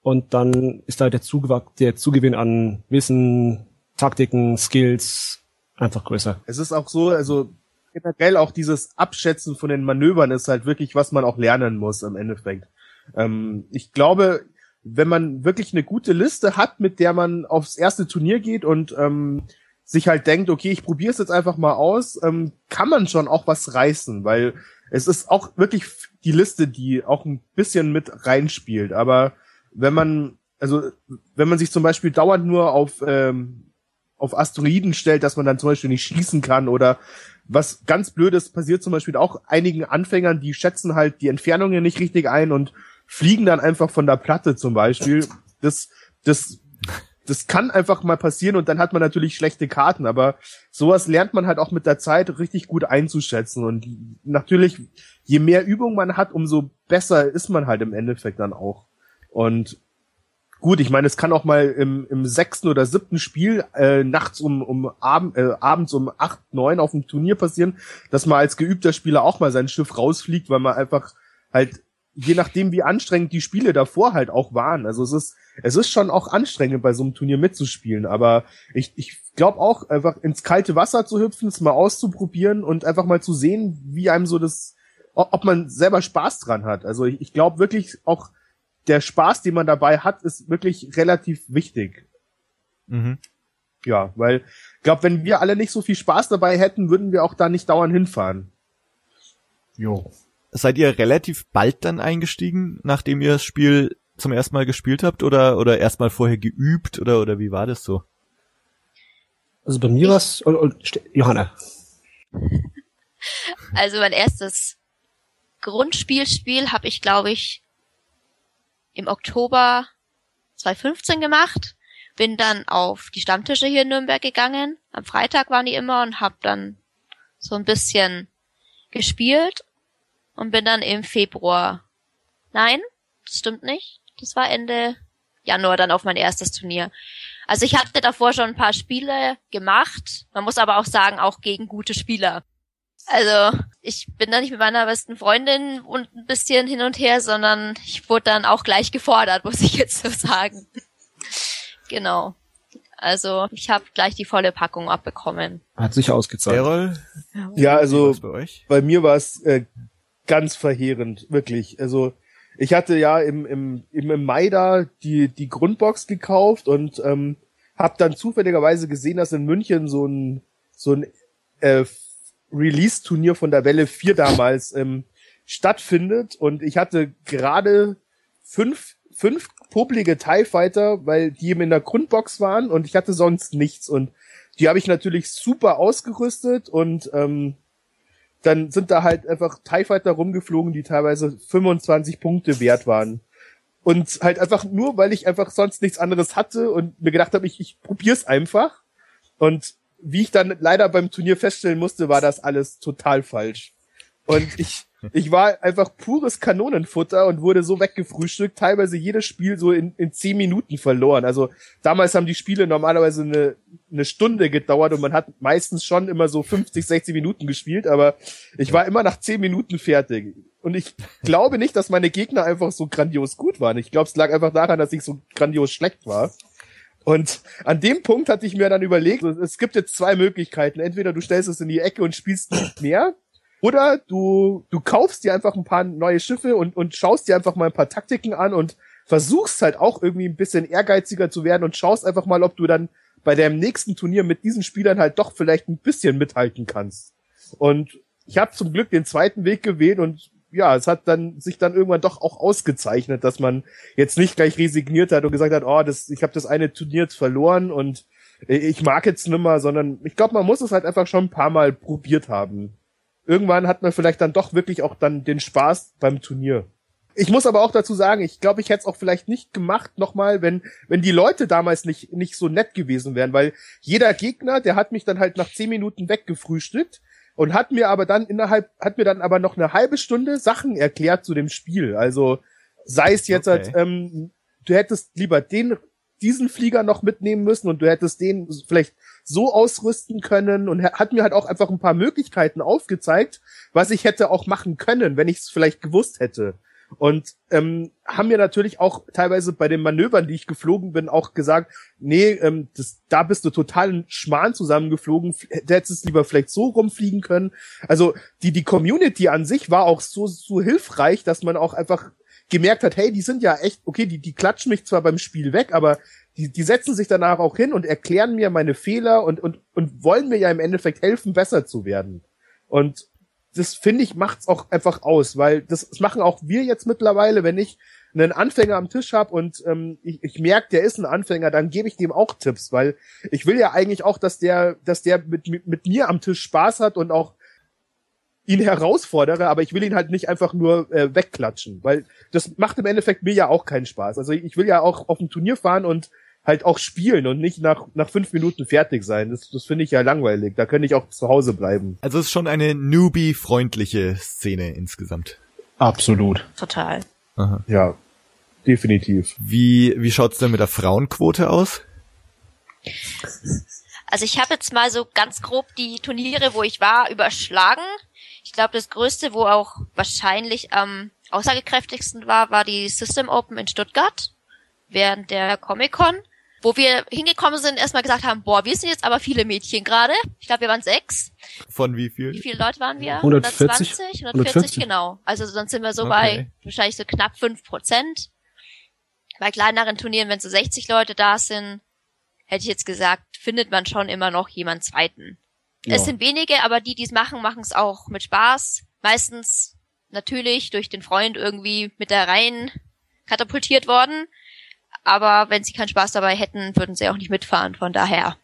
Und dann ist da der, Zugewach der Zugewinn an Wissen, Taktiken, Skills einfach größer. Es ist auch so, also generell auch dieses Abschätzen von den Manövern ist halt wirklich, was man auch lernen muss im Endeffekt. Ähm, ich glaube, wenn man wirklich eine gute Liste hat, mit der man aufs erste Turnier geht und ähm, sich halt denkt, okay, ich probiere es jetzt einfach mal aus, ähm, kann man schon auch was reißen, weil es ist auch wirklich die Liste, die auch ein bisschen mit reinspielt. Aber wenn man, also wenn man sich zum Beispiel dauernd nur auf ähm, auf Asteroiden stellt, dass man dann zum Beispiel nicht schießen kann oder was ganz Blödes passiert zum Beispiel auch einigen Anfängern, die schätzen halt die Entfernungen nicht richtig ein und fliegen dann einfach von der Platte zum Beispiel. Das, das, das kann einfach mal passieren und dann hat man natürlich schlechte Karten, aber sowas lernt man halt auch mit der Zeit richtig gut einzuschätzen und natürlich, je mehr Übung man hat, umso besser ist man halt im Endeffekt dann auch. Und gut, ich meine, es kann auch mal im, im sechsten oder siebten Spiel äh, nachts um, um Abend, äh, abends um acht, neun auf dem Turnier passieren, dass man als geübter Spieler auch mal sein Schiff rausfliegt, weil man einfach halt je nachdem, wie anstrengend die Spiele davor halt auch waren. Also es ist, es ist schon auch anstrengend, bei so einem Turnier mitzuspielen. Aber ich, ich glaube auch, einfach ins kalte Wasser zu hüpfen, es mal auszuprobieren und einfach mal zu sehen, wie einem so das, ob man selber Spaß dran hat. Also ich, ich glaube wirklich auch, der Spaß, den man dabei hat, ist wirklich relativ wichtig. Mhm. Ja, weil ich glaube, wenn wir alle nicht so viel Spaß dabei hätten, würden wir auch da nicht dauernd hinfahren. Jo. Seid ihr relativ bald dann eingestiegen, nachdem ihr das Spiel zum ersten Mal gespielt habt oder oder erstmal vorher geübt oder oder wie war das so? Also bei mir war's oh, oh, Johanna. Also mein erstes Grundspielspiel habe ich glaube ich im Oktober 2015 gemacht. Bin dann auf die Stammtische hier in Nürnberg gegangen. Am Freitag waren die immer und habe dann so ein bisschen gespielt und bin dann im Februar. Nein, das stimmt nicht. Das war Ende Januar dann auf mein erstes Turnier. Also ich hatte davor schon ein paar Spiele gemacht. Man muss aber auch sagen, auch gegen gute Spieler. Also ich bin da nicht mit meiner besten Freundin und ein bisschen hin und her, sondern ich wurde dann auch gleich gefordert, muss ich jetzt so sagen. genau. Also ich habe gleich die volle Packung abbekommen. Hat sich ausgezahlt. Errol? Ja, also bei, bei, mir war es äh, ganz verheerend, wirklich. Also ich hatte ja im, im, im Mai da die, die Grundbox gekauft und ähm, habe dann zufälligerweise gesehen, dass in München so ein, so ein äh, Release-Turnier von der Welle 4 damals ähm, stattfindet und ich hatte gerade fünf, fünf poplige TIE Fighter, weil die eben in der Grundbox waren und ich hatte sonst nichts und die habe ich natürlich super ausgerüstet und ähm, dann sind da halt einfach TIE Fighter rumgeflogen, die teilweise 25 Punkte wert waren. Und halt einfach nur, weil ich einfach sonst nichts anderes hatte und mir gedacht habe, ich, ich probier's einfach. Und wie ich dann leider beim Turnier feststellen musste, war das alles total falsch. Und ich, ich war einfach pures Kanonenfutter und wurde so weggefrühstückt, teilweise jedes Spiel so in, in zehn Minuten verloren. Also damals haben die Spiele normalerweise eine, eine Stunde gedauert und man hat meistens schon immer so 50, 60 Minuten gespielt, aber ich war immer nach zehn Minuten fertig. Und ich glaube nicht, dass meine Gegner einfach so grandios gut waren. Ich glaube, es lag einfach daran, dass ich so grandios schlecht war. Und an dem Punkt hatte ich mir dann überlegt, es gibt jetzt zwei Möglichkeiten. Entweder du stellst es in die Ecke und spielst nicht mehr, oder du, du kaufst dir einfach ein paar neue Schiffe und, und schaust dir einfach mal ein paar Taktiken an und versuchst halt auch irgendwie ein bisschen ehrgeiziger zu werden und schaust einfach mal, ob du dann bei deinem nächsten Turnier mit diesen Spielern halt doch vielleicht ein bisschen mithalten kannst. Und ich habe zum Glück den zweiten Weg gewählt und ja, es hat dann sich dann irgendwann doch auch ausgezeichnet, dass man jetzt nicht gleich resigniert hat und gesagt hat, oh, das, ich habe das eine Turnier verloren und ich mag jetzt nimmer, sondern ich glaube, man muss es halt einfach schon ein paar Mal probiert haben. Irgendwann hat man vielleicht dann doch wirklich auch dann den Spaß beim Turnier. Ich muss aber auch dazu sagen, ich glaube, ich hätte es auch vielleicht nicht gemacht nochmal, wenn, wenn die Leute damals nicht, nicht so nett gewesen wären, weil jeder Gegner, der hat mich dann halt nach zehn Minuten weggefrühstückt und hat mir aber dann innerhalb, hat mir dann aber noch eine halbe Stunde Sachen erklärt zu dem Spiel. Also sei es jetzt okay. halt, ähm, du hättest lieber den, diesen Flieger noch mitnehmen müssen und du hättest den vielleicht so ausrüsten können und hat mir halt auch einfach ein paar Möglichkeiten aufgezeigt, was ich hätte auch machen können, wenn ich es vielleicht gewusst hätte. Und ähm, haben mir natürlich auch teilweise bei den Manövern, die ich geflogen bin, auch gesagt, nee, ähm, das, da bist du total Schmarrn zusammengeflogen, du hättest lieber vielleicht so rumfliegen können. Also die, die Community an sich war auch so, so hilfreich, dass man auch einfach gemerkt hat, hey, die sind ja echt, okay, die, die klatschen mich zwar beim Spiel weg, aber die, die setzen sich danach auch hin und erklären mir meine Fehler und, und, und wollen mir ja im Endeffekt helfen, besser zu werden. Und das finde ich macht's auch einfach aus, weil das, das machen auch wir jetzt mittlerweile, wenn ich einen Anfänger am Tisch habe und ähm, ich, ich merke, der ist ein Anfänger, dann gebe ich dem auch Tipps, weil ich will ja eigentlich auch, dass der, dass der mit, mit, mit mir am Tisch Spaß hat und auch ihn herausfordere, aber ich will ihn halt nicht einfach nur äh, wegklatschen, weil das macht im Endeffekt mir ja auch keinen Spaß. Also ich will ja auch auf ein Turnier fahren und halt auch spielen und nicht nach, nach fünf Minuten fertig sein. Das, das finde ich ja langweilig. Da könnte ich auch zu Hause bleiben. Also es ist schon eine Newbie-freundliche Szene insgesamt. Absolut. Total. Aha. Ja, definitiv. Wie, wie schaut's denn mit der Frauenquote aus? Also ich habe jetzt mal so ganz grob die Turniere, wo ich war, überschlagen. Ich glaube, das größte, wo auch wahrscheinlich am aussagekräftigsten war, war die System Open in Stuttgart während der Comic-Con wo wir hingekommen sind, erstmal gesagt haben, boah, wir sind jetzt aber viele Mädchen gerade. Ich glaube, wir waren sechs. Von wie viel? Wie viele Leute waren wir? 140? 120, 140, genau. Also sonst sind wir so okay. bei wahrscheinlich so knapp fünf Prozent. Bei kleineren Turnieren, wenn so 60 Leute da sind, hätte ich jetzt gesagt, findet man schon immer noch jemand zweiten. Ja. Es sind wenige, aber die, die es machen, machen es auch mit Spaß. Meistens natürlich durch den Freund irgendwie mit da rein katapultiert worden aber wenn sie keinen Spaß dabei hätten, würden sie auch nicht mitfahren. Von daher.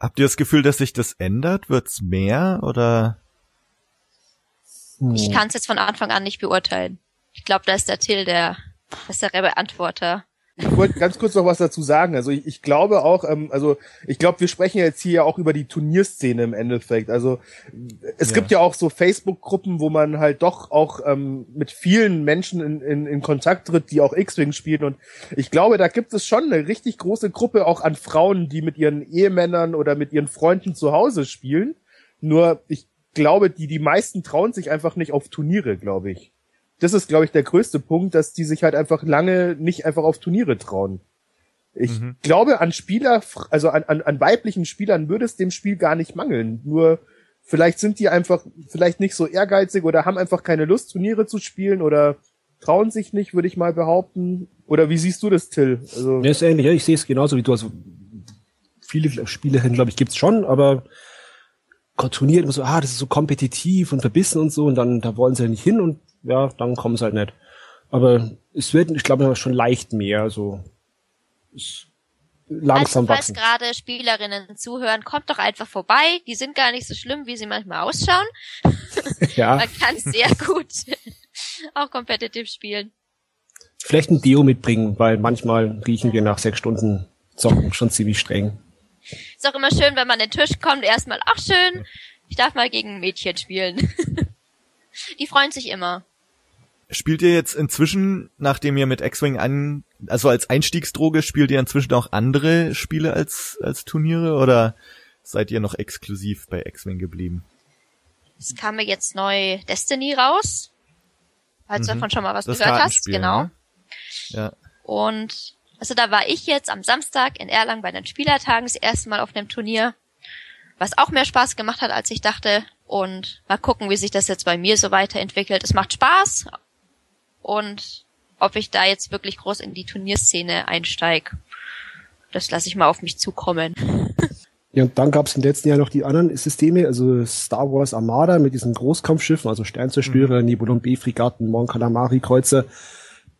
Habt ihr das Gefühl, dass sich das ändert? Wird's mehr oder? Ich kann es jetzt von Anfang an nicht beurteilen. Ich glaube, da ist der Till der bessere Beantworter. Ich wollte ganz kurz noch was dazu sagen. Also ich, ich glaube auch, ähm, also ich glaube, wir sprechen jetzt hier ja auch über die Turnierszene im Endeffekt. Also es ja. gibt ja auch so Facebook-Gruppen, wo man halt doch auch ähm, mit vielen Menschen in, in, in Kontakt tritt, die auch X-Wing spielen. Und ich glaube, da gibt es schon eine richtig große Gruppe auch an Frauen, die mit ihren Ehemännern oder mit ihren Freunden zu Hause spielen. Nur ich glaube, die, die meisten trauen sich einfach nicht auf Turniere, glaube ich das ist, glaube ich, der größte Punkt, dass die sich halt einfach lange nicht einfach auf Turniere trauen. Ich mhm. glaube, an Spieler, also an, an, an weiblichen Spielern würde es dem Spiel gar nicht mangeln. Nur vielleicht sind die einfach vielleicht nicht so ehrgeizig oder haben einfach keine Lust, Turniere zu spielen oder trauen sich nicht, würde ich mal behaupten. Oder wie siehst du das, Till? Also ja, ist ähnlich. Ja, ich sehe es genauso wie du. Also viele Spielerinnen, glaube ich, gibt's schon, aber Turniere immer so, ah, das ist so kompetitiv und verbissen und so und dann da wollen sie ja nicht hin und ja, dann kommen halt nicht. Aber es wird, ich glaube, schon leicht mehr, so ist langsam also, falls gerade Spielerinnen zuhören, kommt doch einfach vorbei. Die sind gar nicht so schlimm, wie sie manchmal ausschauen. ja. Man kann sehr gut auch competitive spielen. Vielleicht ein Deo mitbringen, weil manchmal riechen wir nach sechs Stunden Zocken schon ziemlich streng. Ist auch immer schön, wenn man an den Tisch kommt, erstmal, ach schön, ich darf mal gegen ein Mädchen spielen. Die freuen sich immer. Spielt ihr jetzt inzwischen, nachdem ihr mit X-Wing an, also als Einstiegsdroge, spielt ihr inzwischen auch andere Spiele als, als Turniere oder seid ihr noch exklusiv bei X-Wing geblieben? Es kam mir jetzt neu Destiny raus. Falls du Mhm. davon schon mal was Das gehört hast, genau. ne? Ja. Und also da war ich jetzt am Samstag in Erlangen bei den Spielertagen das erste Mal auf einem Turnier, was auch mehr Spaß gemacht hat, als ich dachte. Und mal gucken, wie sich das jetzt bei mir so weiterentwickelt. Es macht Spaß. Und ob ich da jetzt wirklich groß in die Turnierszene einsteig, das lasse ich mal auf mich zukommen. Ja, und dann gab es im letzten Jahr noch die anderen Systeme, also Star Wars Armada mit diesen Großkampfschiffen, also Sternzerstörer, Mhm. Nebulon B-Fregatten, Mon Calamari Kreuzer.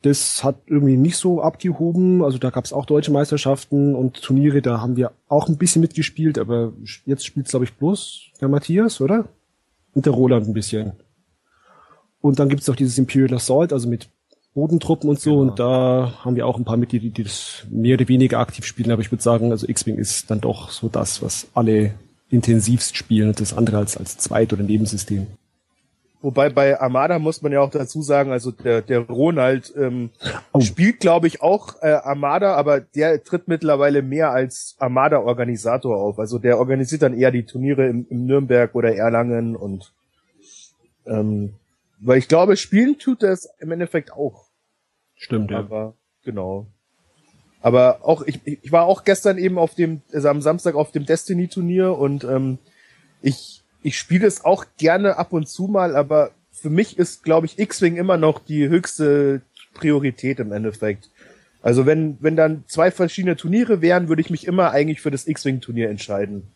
Das hat irgendwie nicht so abgehoben. Also da gab es auch deutsche Meisterschaften und Turniere, da haben wir auch ein bisschen mitgespielt, aber jetzt spielt glaube ich bloß der Matthias, oder? Und der Roland ein bisschen. Und dann gibt's noch dieses Imperial Assault, also mit Bodentruppen und so. Genau. Und da haben wir auch ein paar Mitglieder, die das mehr oder weniger aktiv spielen. Aber ich würde sagen, also X-Wing ist dann doch so das, was alle intensivst spielen und das andere als, als Zweit- oder Nebensystem. Wobei bei Armada muss man ja auch dazu sagen, also der, der Ronald ähm, Oh. spielt, glaube ich, auch äh, Armada, aber der tritt mittlerweile mehr als Armada-Organisator auf. Also der organisiert dann eher die Turniere im, im Nürnberg oder Erlangen und ähm, weil ich glaube, spielen tut er es im Endeffekt auch. Stimmt, ja. Aber genau. Aber auch ich, ich war auch gestern eben auf dem, also am Samstag auf dem Destiny-Turnier und ähm, ich ich spiele es auch gerne ab und zu mal, aber für mich ist, glaube ich, X-Wing immer noch die höchste Priorität im Endeffekt. Also wenn wenn dann zwei verschiedene Turniere wären, würde ich mich immer eigentlich für das X-Wing-Turnier entscheiden,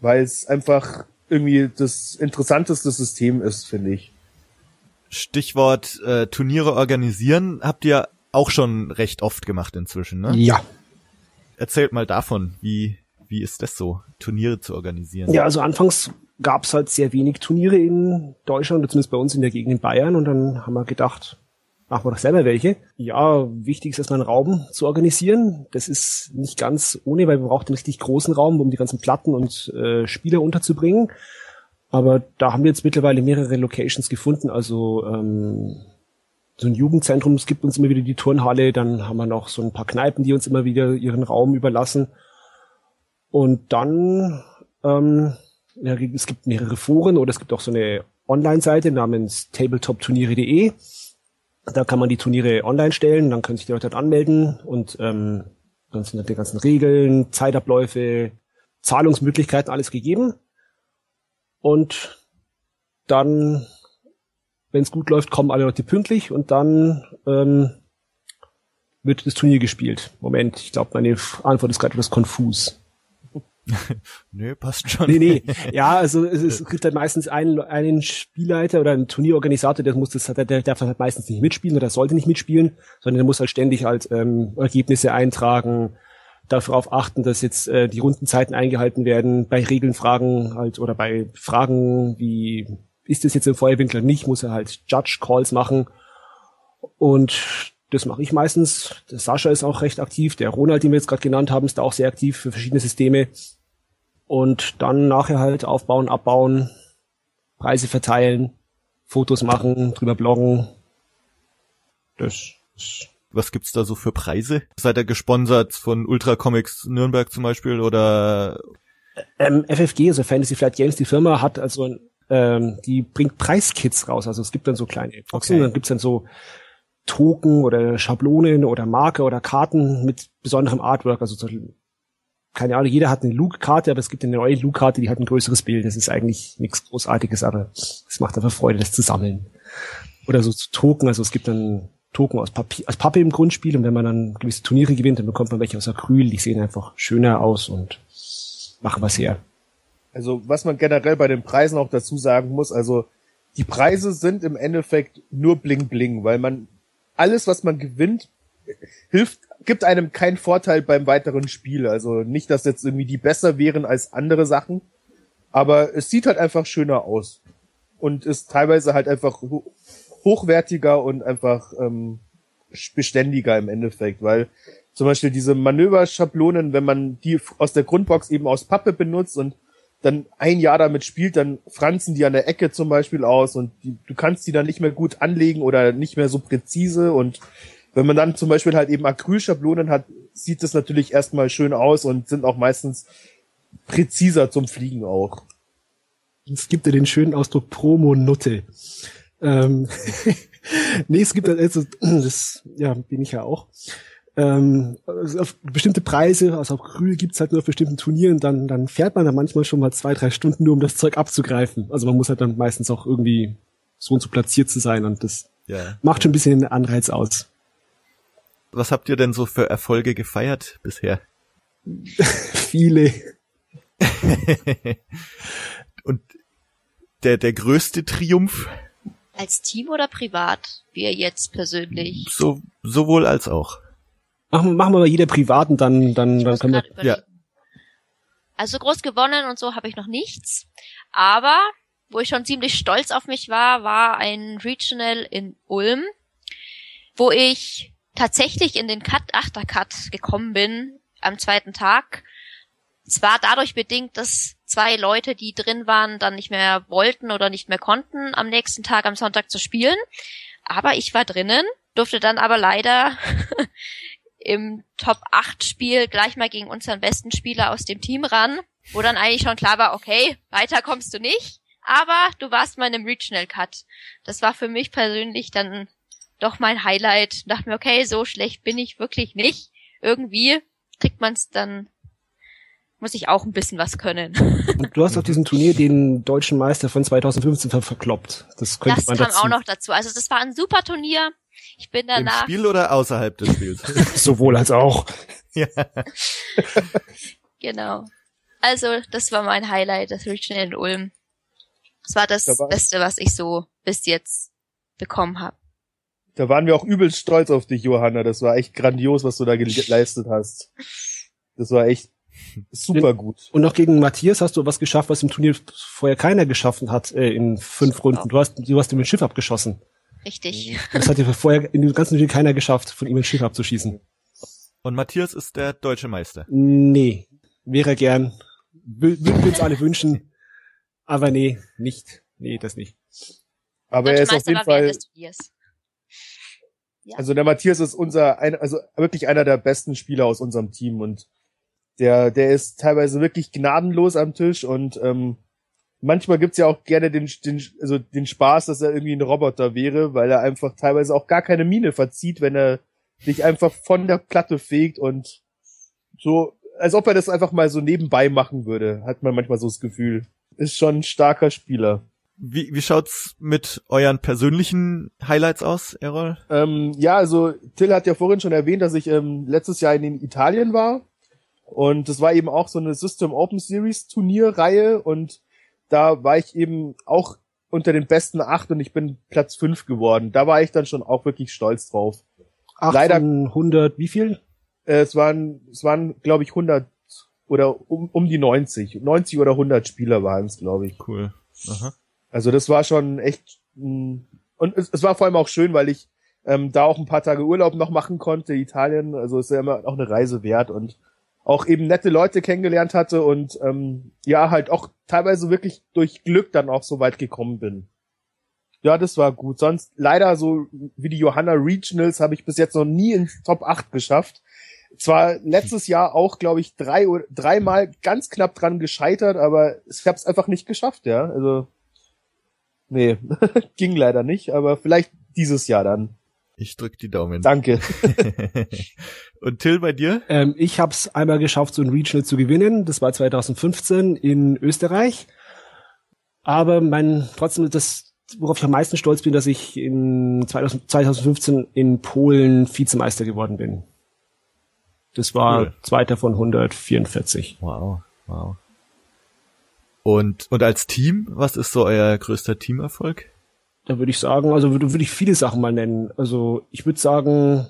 weil es einfach irgendwie das interessanteste System ist, finde ich. Stichwort äh, Turniere organisieren habt ihr auch schon recht oft gemacht inzwischen, ne? Ja. Erzählt mal davon, wie wie ist das so, Turniere zu organisieren? Ja, also anfangs gab's halt sehr wenig Turniere in Deutschland, oder zumindest bei uns in der Gegend in Bayern. Und dann haben wir gedacht, machen wir doch selber welche. Ja, wichtig ist erstmal einen Raum zu organisieren. Das ist nicht ganz ohne, weil man braucht einen richtig großen Raum, um die ganzen Platten und äh, Spieler unterzubringen. Aber da haben wir jetzt mittlerweile mehrere Locations gefunden. Also ähm, so ein Jugendzentrum, es gibt uns immer wieder die Turnhalle, dann haben wir noch so ein paar Kneipen, die uns immer wieder ihren Raum überlassen. Und dann, ähm, ja, es gibt mehrere Foren oder es gibt auch so eine Online-Seite namens tabletopturniere.de. Da kann man die Turniere online stellen, dann können sich die Leute dort anmelden und ähm, dann sind halt die ganzen Regeln, Zeitabläufe, Zahlungsmöglichkeiten, alles gegeben. Und dann, wenn es gut läuft, kommen alle Leute pünktlich und dann ähm, wird das Turnier gespielt. Moment, ich glaube, meine Antwort ist gerade etwas konfus. Nö, passt schon. Nee, nee. Ja, also es, es gibt halt meistens einen, einen Spielleiter oder einen Turnierorganisator, der muss das, der, der darf halt meistens nicht mitspielen oder sollte nicht mitspielen, sondern der muss halt ständig halt ähm, Ergebnisse eintragen, darauf achten, dass jetzt äh, die Rundenzeiten eingehalten werden, bei Regeln fragen halt oder bei Fragen wie ist das jetzt im Feuerwinkel oder nicht, muss er halt Judge Calls machen und das mache ich meistens. Der Sascha ist auch recht aktiv, der Ronald, den wir jetzt gerade genannt haben, ist da auch sehr aktiv für verschiedene Systeme und dann nachher halt aufbauen, abbauen, Preise verteilen, Fotos machen, drüber bloggen. Das ist Was gibt's da so für Preise? Seid ihr gesponsert von Ultra Comics Nürnberg zum Beispiel oder ähm, FFG, also Fantasy Flight Games, die Firma hat also ähm, die bringt Preiskits raus. Also es gibt dann so kleine Boxen, Okay. dann gibt's dann so Token oder Schablonen oder Marker oder Karten mit besonderem Artwork. Also zum Beispiel, keine Ahnung, jeder hat eine Luke-Karte, aber es gibt eine neue Luke-Karte, die hat ein größeres Bild. Das ist eigentlich nichts Großartiges, aber es macht einfach Freude, das zu sammeln. Oder so Token, also es gibt dann Token aus Papier, aus Pappe im Grundspiel und wenn man dann gewisse Turniere gewinnt, dann bekommt man welche aus Acryl, die sehen einfach schöner aus und machen was her. Also was man generell bei den Preisen auch dazu sagen muss, also die Preise sind im Endeffekt nur bling bling, weil man alles, was man gewinnt, hilft, gibt einem keinen Vorteil beim weiteren Spiel. Also nicht, dass jetzt irgendwie die besser wären als andere Sachen, aber es sieht halt einfach schöner aus und ist teilweise halt einfach hochwertiger und einfach ähm, beständiger im Endeffekt, weil zum Beispiel diese Manöverschablonen, wenn man die aus der Grundbox eben aus Pappe benutzt und dann ein Jahr damit spielt, dann franzen die an der Ecke zum Beispiel aus und die, du kannst die dann nicht mehr gut anlegen oder nicht mehr so präzise und wenn man dann zum Beispiel halt eben Acrylschablonen hat, sieht das natürlich erstmal schön aus und sind auch meistens präziser zum Fliegen auch. Es gibt ja den schönen Ausdruck Promo-Nutte. Ähm, nee, es gibt also, das, ja, bin ich ja auch. Ähm, also auf bestimmte Preise, also auf Acryl gibt's halt nur auf bestimmten Turnieren, dann, dann fährt man da manchmal schon mal zwei, drei Stunden nur, um das Zeug abzugreifen. Also man muss halt dann meistens auch irgendwie so und so platziert zu sein und das ja, macht schon ein bisschen den Anreiz aus. Was habt ihr denn so für Erfolge gefeiert bisher? Viele. Und der, der größte Triumph? Als Team oder privat? Wir jetzt persönlich? So, sowohl als auch. Machen, machen wir mal jeder privaten, dann, dann, dann können wir. Ja. Also groß gewonnen und so habe ich noch nichts. Aber wo ich schon ziemlich stolz auf mich war, war ein Regional in Ulm, wo ich tatsächlich in den Cut, Achtercut gekommen bin am zweiten Tag. Zwar dadurch bedingt, dass zwei Leute, die drin waren, dann nicht mehr wollten oder nicht mehr konnten, am nächsten Tag am Sonntag zu spielen. Aber ich war drinnen, durfte dann aber leider im Top 8 Spiel gleich mal gegen unseren besten Spieler aus dem Team ran, wo dann eigentlich schon klar war, okay, weiter kommst du nicht, aber du warst mal in einem Regional Cut. Das war für mich persönlich dann doch mein Highlight. Dachte mir, okay, so schlecht bin ich wirklich nicht. Irgendwie kriegt man es dann, muss ich auch ein bisschen was können. Und du hast auf diesem Turnier den deutschen Meister von 2015 ver verkloppt. Das könnte das man kam dazu. auch noch dazu. Also das war ein super Turnier. Ich bin danach. Im Spiel oder außerhalb des Spiels? Sowohl als auch. ja. genau. Also, das war mein Highlight, das Regional in Ulm. Das war das Da war- Beste, was ich so bis jetzt bekommen habe. Da waren wir auch übelst stolz auf dich, Johanna. Das war echt grandios, was du da geleistet hast. Das war echt super gut. Und noch gegen Matthias hast du was geschafft, was im Turnier vorher keiner geschaffen hat, äh, in fünf Runden. Du hast, du hast ihm ein Schiff abgeschossen. Richtig. Das hat ja vorher in dem ganzen Turnier keiner geschafft, von ihm ein Schiff abzuschießen. Und Matthias ist der deutsche Meister. Nee, wäre er gern. Wür- Würden wir uns alle wünschen. Aber nee, nicht. Nee, das nicht. Aber er ist auf jeden Fall, Turniers. also der Matthias ist unser, ein, also wirklich einer der besten Spieler aus unserem Team und der, der ist teilweise wirklich gnadenlos am Tisch und ähm, manchmal gibt's ja auch gerne den, den, also den Spaß, dass er irgendwie ein Roboter wäre, weil er einfach teilweise auch gar keine Miene verzieht, wenn er dich einfach von der Platte fegt und so, als ob er das einfach mal so nebenbei machen würde, hat man manchmal so das Gefühl. Ist schon ein starker Spieler. Wie, wie schaut's mit euren persönlichen Highlights aus, Errol? Ähm, ja, also Till hat ja vorhin schon erwähnt, dass ich ähm, letztes Jahr in Italien war. Und das war eben auch so eine System Open Series Turnierreihe. Und da war ich eben auch unter den besten acht und ich bin Platz fünf geworden. Da war ich dann schon auch wirklich stolz drauf. Acht Leider- von 100, wie viel? Äh, es waren, es waren, glaube ich, 100 oder um, um die 90. 90 oder 100 Spieler waren es, glaube ich. Cool. Aha. Also das war schon echt mh, und es, es war vor allem auch schön, weil ich ähm, da auch ein paar Tage Urlaub noch machen konnte, Italien. Also ist ja immer auch eine Reise wert und auch eben nette Leute kennengelernt hatte und ähm, ja halt auch teilweise wirklich durch Glück dann auch so weit gekommen bin. Ja, das war gut. Sonst leider so wie die Johanna Regionals habe ich bis jetzt noch nie ins Top 8 geschafft. Zwar letztes Jahr auch, glaube ich, drei oder dreimal ganz knapp dran gescheitert, aber ich habe es einfach nicht geschafft, ja. Also Nee, ging leider nicht, aber vielleicht dieses Jahr dann. Ich drück die Daumen. Danke. Und Till, bei dir? Ähm, ich habe es einmal geschafft, so ein Regional zu gewinnen. Das war 2015 in Österreich. Aber mein trotzdem das, worauf ich am meisten stolz bin, dass ich in 2000, 2015 in Polen Vizemeister geworden bin. Das war Cool. zweiter von 144. Wow, wow. Und, und als Team, was ist so euer größter Teamerfolg? Da würde ich sagen, also würde, würde ich viele Sachen mal nennen. Also ich würde sagen,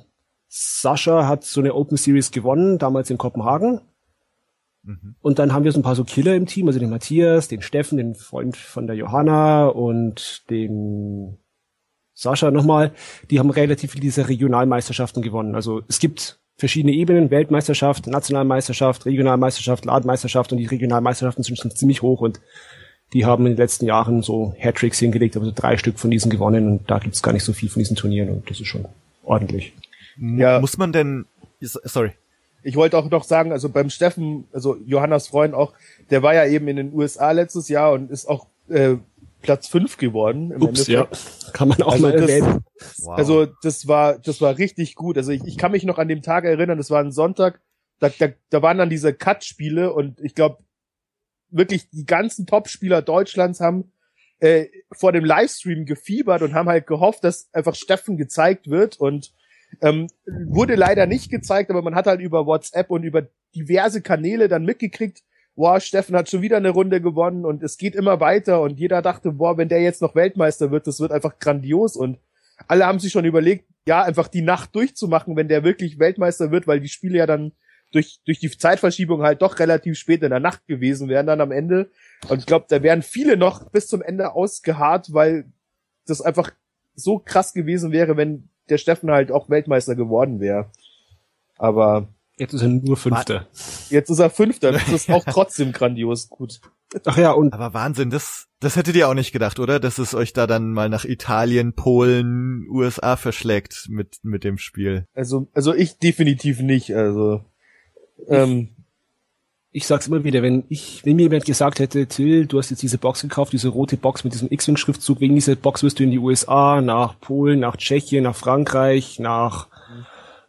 Sascha hat so eine Open Series gewonnen, damals in Kopenhagen. Mhm. Und dann haben wir so ein paar so Killer im Team, also den Matthias, den Steffen, den Freund von der Johanna und den Sascha nochmal. Die haben relativ viele dieser Regionalmeisterschaften gewonnen. Also es gibt verschiedene Ebenen, Weltmeisterschaft, Nationalmeisterschaft, Regionalmeisterschaft, Ladenmeisterschaft und die Regionalmeisterschaften sind schon ziemlich hoch und die haben in den letzten Jahren so Hattricks hingelegt, also drei Stück von diesen gewonnen und da gibt's gar nicht so viel von diesen Turnieren und das ist schon ordentlich. Ja. Muss man denn, sorry. Ich wollte auch noch sagen, also beim Steffen, also Johannas Freund auch, der war ja eben in den USA letztes Jahr und ist auch äh, Platz fünf geworden. Im Ups, ja. Kann man auch also mal erwähnen. wow. Also das war, das war richtig gut. Also ich, ich kann mich noch an dem Tag erinnern, das war ein Sonntag, da, da, da waren dann diese Cut-Spiele und ich glaube, wirklich die ganzen Top-Spieler Deutschlands haben äh, vor dem Livestream gefiebert und haben halt gehofft, dass einfach Steffen gezeigt wird und ähm, wurde leider nicht gezeigt, aber man hat halt über WhatsApp und über diverse Kanäle dann mitgekriegt, boah, Steffen hat schon wieder eine Runde gewonnen und es geht immer weiter und jeder dachte, boah, wenn der jetzt noch Weltmeister wird, das wird einfach grandios und alle haben sich schon überlegt, ja, einfach die Nacht durchzumachen, wenn der wirklich Weltmeister wird, weil die Spiele ja dann durch, durch die Zeitverschiebung halt doch relativ spät in der Nacht gewesen wären dann am Ende. Und ich glaube, da wären viele noch bis zum Ende ausgeharrt, weil das einfach so krass gewesen wäre, wenn der Steffen halt auch Weltmeister geworden wäre. Aber jetzt ist er nur Fünfter. Jetzt ist er Fünfter. Das ist auch trotzdem grandios gut. Ach ja, und. Aber Wahnsinn, das, das hättet ihr auch nicht gedacht, oder? Dass es euch da dann mal nach Italien, Polen, USA verschlägt mit, mit dem Spiel. Also, also ich definitiv nicht, also. Ähm, ich sag's immer wieder, wenn ich, wenn mir jemand gesagt hätte, Till, du hast jetzt diese Box gekauft, diese rote Box mit diesem X-Wing-Schriftzug, wegen dieser Box wirst du in die USA, nach Polen, nach Tschechien, nach Frankreich, nach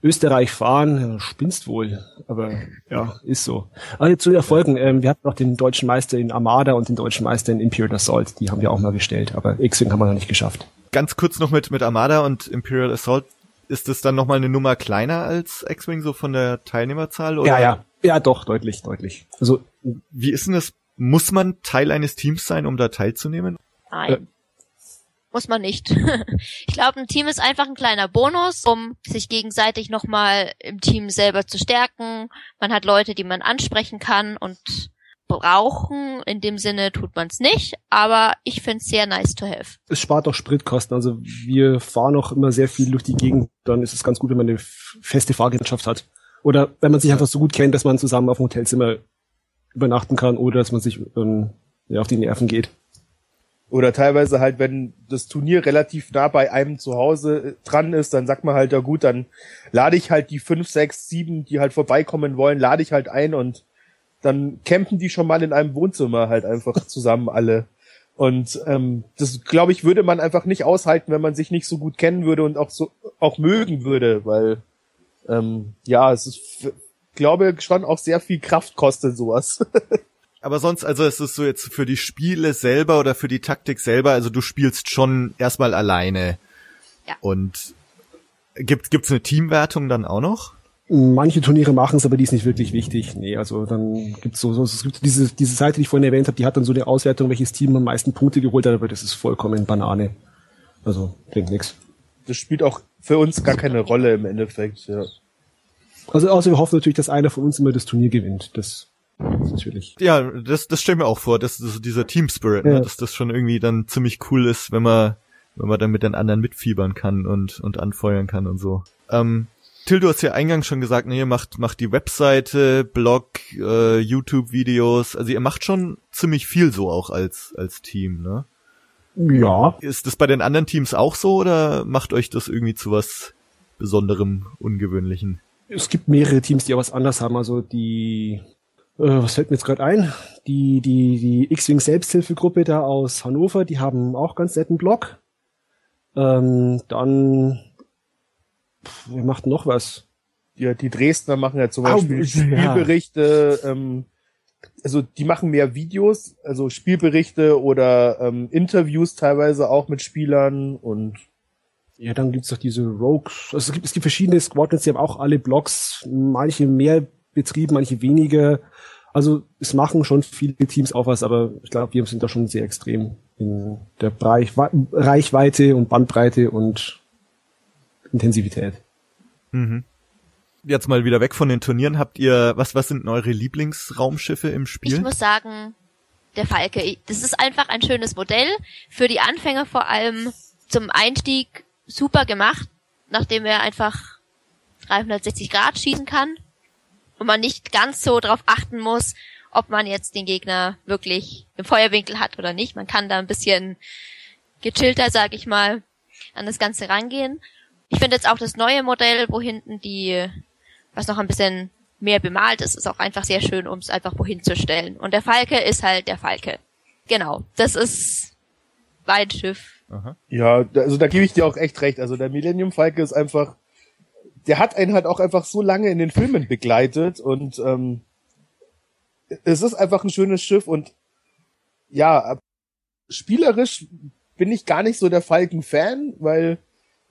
Österreich fahren, spinnst wohl. Aber ja, ist so. Also zu den Erfolgen, ähm, wir hatten noch den deutschen Meister in Armada und den deutschen Meister in Imperial Assault, die haben wir auch mal gestellt, aber X-Wing haben wir noch nicht geschafft. Ganz kurz noch mit, mit Armada und Imperial Assault ist es dann nochmal eine Nummer kleiner als X-Wing, so von der Teilnehmerzahl? Oder? Ja, ja. Ja, doch, deutlich, deutlich. Also, wie ist denn das? Muss man Teil eines Teams sein, um da teilzunehmen? Nein. Äh, muss man nicht. ich glaube, ein Team ist einfach ein kleiner Bonus, um sich gegenseitig nochmal im Team selber zu stärken. Man hat Leute, die man ansprechen kann und brauchen. In dem Sinne tut man es nicht, aber ich finde es sehr nice to have. Es spart auch Spritkosten. Also wir fahren auch immer sehr viel durch die Gegend. Dann ist es ganz gut, wenn man eine feste Fahrgemeinschaft hat. Oder wenn man sich einfach so gut kennt, dass man zusammen auf dem Hotelzimmer übernachten kann oder dass man sich ähm, ja, auf die Nerven geht. Oder teilweise halt, wenn das Turnier relativ nah bei einem zu Hause äh, dran ist, dann sagt man halt, ja gut, dann lade ich halt die fünf, sechs, sieben, die halt vorbeikommen wollen, lade ich halt ein und dann campen die schon mal in einem Wohnzimmer halt einfach zusammen alle. Und ähm, das, glaube ich, würde man einfach nicht aushalten, wenn man sich nicht so gut kennen würde und auch so auch mögen würde, weil ähm, ja, es ist, glaube schon auch sehr viel Kraft kostet sowas. Aber sonst, also es ist so jetzt für die Spiele selber oder für die Taktik selber, also du spielst schon erstmal alleine. Ja. Und gibt gibt's eine Teamwertung dann auch noch? Manche Turniere machen es, aber die ist nicht wirklich wichtig. Nee, also dann gibt's so, so es gibt diese, diese Seite, die ich vorhin erwähnt habe, die hat dann so eine Auswertung, welches Team am meisten Punkte geholt hat, aber das ist vollkommen Banane. Also bringt nix. Das spielt auch für uns gar keine Rolle im Endeffekt, ja. Also außer wir hoffen natürlich, dass einer von uns immer das Turnier gewinnt. Das natürlich. Ja, das, das stellen wir auch vor, dass, dass dieser Team Spirit, ne, ja. ne, dass das schon irgendwie dann ziemlich cool ist, wenn man, wenn man dann mit den anderen mitfiebern kann und, und anfeuern kann und so. Ähm, Till, du hast ja eingangs schon gesagt, ne, ihr macht, macht die Webseite, Blog, äh, YouTube-Videos, also ihr macht schon ziemlich viel so auch als, als Team, ne? Ja. Ist das bei den anderen Teams auch so oder macht euch das irgendwie zu was Besonderem, Ungewöhnlichen? Es gibt mehrere Teams, die auch was anders haben. Also die, äh, was fällt mir jetzt gerade ein? Die, die, die X-Wing Selbsthilfegruppe da aus Hannover, die haben auch ganz netten Blog. Ähm, dann Wer macht noch was? Ja, die Dresdner machen ja zum Beispiel oh, Spielberichte, ja. ähm, also die machen mehr Videos, also Spielberichte oder ähm, Interviews teilweise auch mit Spielern und ja, dann gibt's doch diese Rogues. Also es gibt, es gibt verschiedene Squadrons, die haben auch alle Blogs, manche mehr betrieben, manche weniger. Also es machen schon viele Teams auch was, aber ich glaube, wir sind da schon sehr extrem in der Reichweite und Bandbreite und Intensivität. Mhm. Jetzt mal wieder weg von den Turnieren. Habt ihr, was, was sind eure Lieblingsraumschiffe im Spiel? Ich muss sagen, der Falke. Das ist einfach ein schönes Modell. Für die Anfänger vor allem zum Einstieg super gemacht, nachdem wir einfach 360 Grad schießen kann und man nicht ganz so darauf achten muss, ob man jetzt den Gegner wirklich im Feuerwinkel hat oder nicht. Man kann da ein bisschen gechillter, sag ich mal, an das Ganze rangehen. Ich finde jetzt auch das neue Modell, wo hinten die, was noch ein bisschen mehr bemalt ist, ist auch einfach sehr schön, um es einfach wohin zu stellen. Und der Falke ist halt der Falke. Genau, das ist mein Schiff. Aha. Ja, also da gebe ich dir auch echt recht. Also der Millennium Falke ist einfach, der hat einen halt auch einfach so lange in den Filmen begleitet und ähm, es ist einfach ein schönes Schiff und ja, spielerisch bin ich gar nicht so der Falken-Fan, weil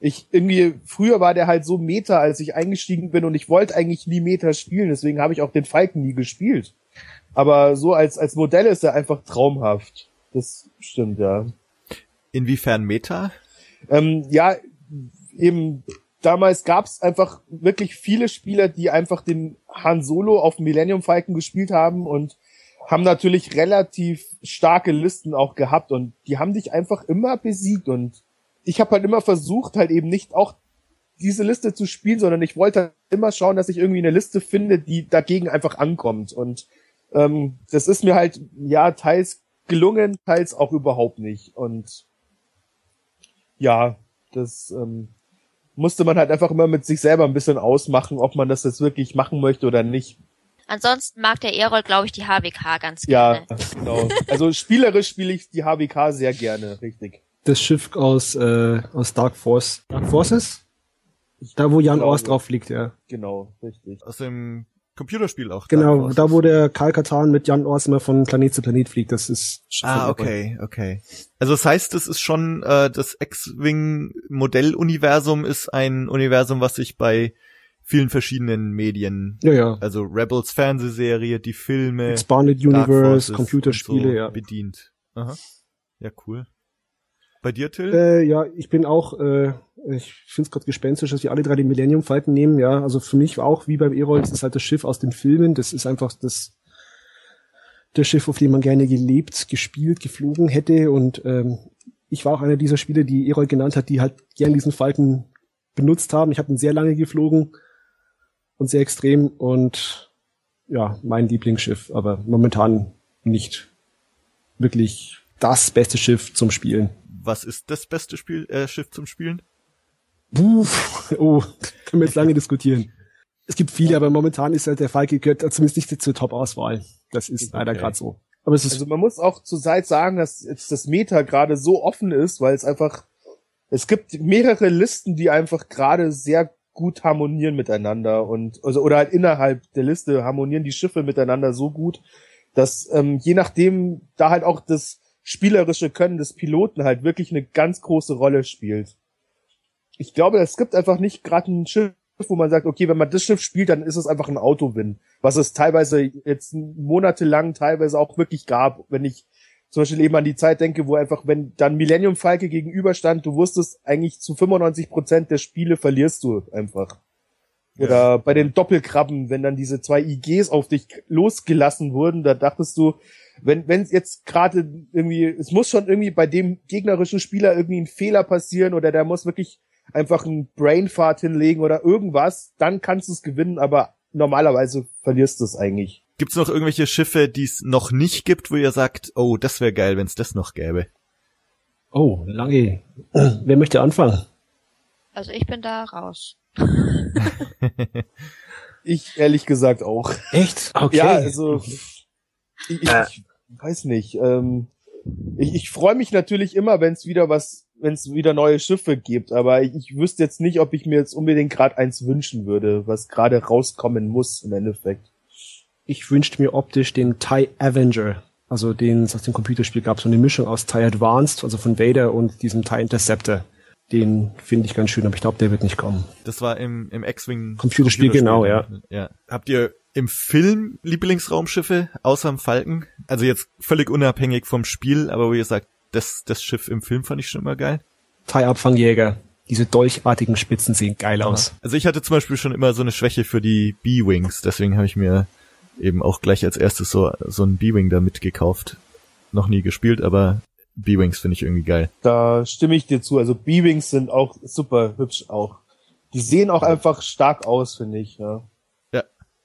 ich irgendwie, früher war der halt so Meta, als ich eingestiegen bin und ich wollte eigentlich nie Meta spielen, deswegen habe ich auch den Falken nie gespielt. Aber so als, als Modell ist er einfach traumhaft. Das stimmt, ja. Inwiefern Meta? Ähm, ja, eben damals gab's einfach wirklich viele Spieler, die einfach den Han Solo auf Millennium Falcon gespielt haben und haben natürlich relativ starke Listen auch gehabt und die haben dich einfach immer besiegt und ich habe halt immer versucht, halt eben nicht auch diese Liste zu spielen, sondern ich wollte halt immer schauen, dass ich irgendwie eine Liste finde, die dagegen einfach ankommt und ähm, das ist mir halt ja teils gelungen, teils auch überhaupt nicht und ja, das ähm, musste man halt einfach immer mit sich selber ein bisschen ausmachen, ob man das jetzt wirklich machen möchte oder nicht. Ansonsten mag der Erol, glaube ich, die HWK ganz gerne. Ja, genau. Also spielerisch spiele ich die HWK sehr gerne, richtig. Das Schiff aus, äh, aus Dark Force. Dark Forces? Da, wo Jan Ors drauf liegt, ja. Genau, richtig. Aus dem Computerspiel auch. Genau, da wo der Karl Katan mit Jan Ors immer von Planet zu Planet fliegt, das ist Ah, okay, okay. Also das heißt, es ist schon äh, das X-Wing Modelluniversum ist ein Universum, was sich bei vielen verschiedenen Medien, ja, ja. also Rebels Fernsehserie, die Filme, Expanded Universe, Computerspiele, so ja. bedient. Aha. Ja, cool. Bei dir, Till? Äh, ja, ich bin auch, äh, ich finde es gerade gespenstisch, dass wir alle drei den Millennium Falcon nehmen, ja. Also für mich auch, wie beim Erol, das ist halt das Schiff aus den Filmen, das ist einfach das, das Schiff, auf dem man gerne gelebt, gespielt, geflogen hätte und ähm, ich war auch einer dieser Spieler, die Erol genannt hat, die halt gern diesen Falken benutzt haben. Ich habe ihn sehr lange geflogen und sehr extrem und ja, mein Lieblingsschiff, aber momentan nicht wirklich das beste Schiff zum Spielen was ist das beste Spiel, äh, Schiff zum Spielen? Uff, oh, können wir jetzt lange diskutieren. Es gibt viele, aber momentan ist halt der Falke gehört zumindest nicht zur Top-Auswahl. Das ist okay. leider gerade so. Aber es ist also man muss auch zur Zeit sagen, dass jetzt das Meta gerade so offen ist, weil es einfach es gibt mehrere Listen, die einfach gerade sehr gut harmonieren miteinander und also oder halt innerhalb der Liste harmonieren die Schiffe miteinander so gut, dass ähm, je nachdem da halt auch das spielerische Können des Piloten halt wirklich eine ganz große Rolle spielt. Ich glaube, es gibt einfach nicht gerade ein Schiff, wo man sagt, okay, wenn man das Schiff spielt, dann ist es einfach ein Autowin. Was es teilweise jetzt monatelang teilweise auch wirklich gab. Wenn ich zum Beispiel eben an die Zeit denke, wo einfach, wenn dann Millennium Falke gegenüberstand, du wusstest eigentlich zu 95 Prozent der Spiele verlierst du einfach. Oder ja. bei den Doppelkrabben, wenn dann diese zwei IGs auf dich losgelassen wurden, da dachtest du, wenn wenn jetzt gerade irgendwie, es muss schon irgendwie bei dem gegnerischen Spieler irgendwie ein Fehler passieren oder der muss wirklich einfach einen Brainfart hinlegen oder irgendwas, dann kannst du es gewinnen, aber normalerweise verlierst du es eigentlich. Gibt's noch irgendwelche Schiffe, die es noch nicht gibt, wo ihr sagt, oh, das wäre geil, wenn es das noch gäbe? Oh, lange. Wer möchte anfangen? Also ich bin da raus. ich ehrlich gesagt auch. Echt? Okay. Ja, also ich, ich, weiß nicht. Ähm, ich ich freue mich natürlich immer, wenn es wieder was, wenn es wieder neue Schiffe gibt, aber ich, ich wüsste jetzt nicht, ob ich mir jetzt unbedingt gerade eins wünschen würde, was gerade rauskommen muss im Endeffekt. Ich wünschte mir optisch den TIE Avenger, also den es aus dem Computerspiel gab, so eine Mischung aus TIE Advanced, also von Vader und diesem TIE Interceptor. Den finde ich ganz schön, aber ich glaube, der wird nicht kommen. Das war im, im X-Wing Computerspiel, Computerspiel, genau, ja. ja. Habt ihr im Film Lieblingsraumschiffe außer dem Falken? Also jetzt völlig unabhängig vom Spiel, aber wo ihr sagt, das, das Schiff im Film fand ich schon immer geil. TIE-Abfangjäger. Diese dolchartigen Spitzen sehen geil aus. Also ich hatte zum Beispiel schon immer so eine Schwäche für die B-Wings, deswegen habe ich mir eben auch gleich als erstes so, so ein B-Wing da mitgekauft. Noch nie gespielt, aber B-Wings finde ich irgendwie geil. Da stimme ich dir zu. Also B-Wings sind auch super hübsch auch. die sehen auch einfach stark aus, finde ich. Ja.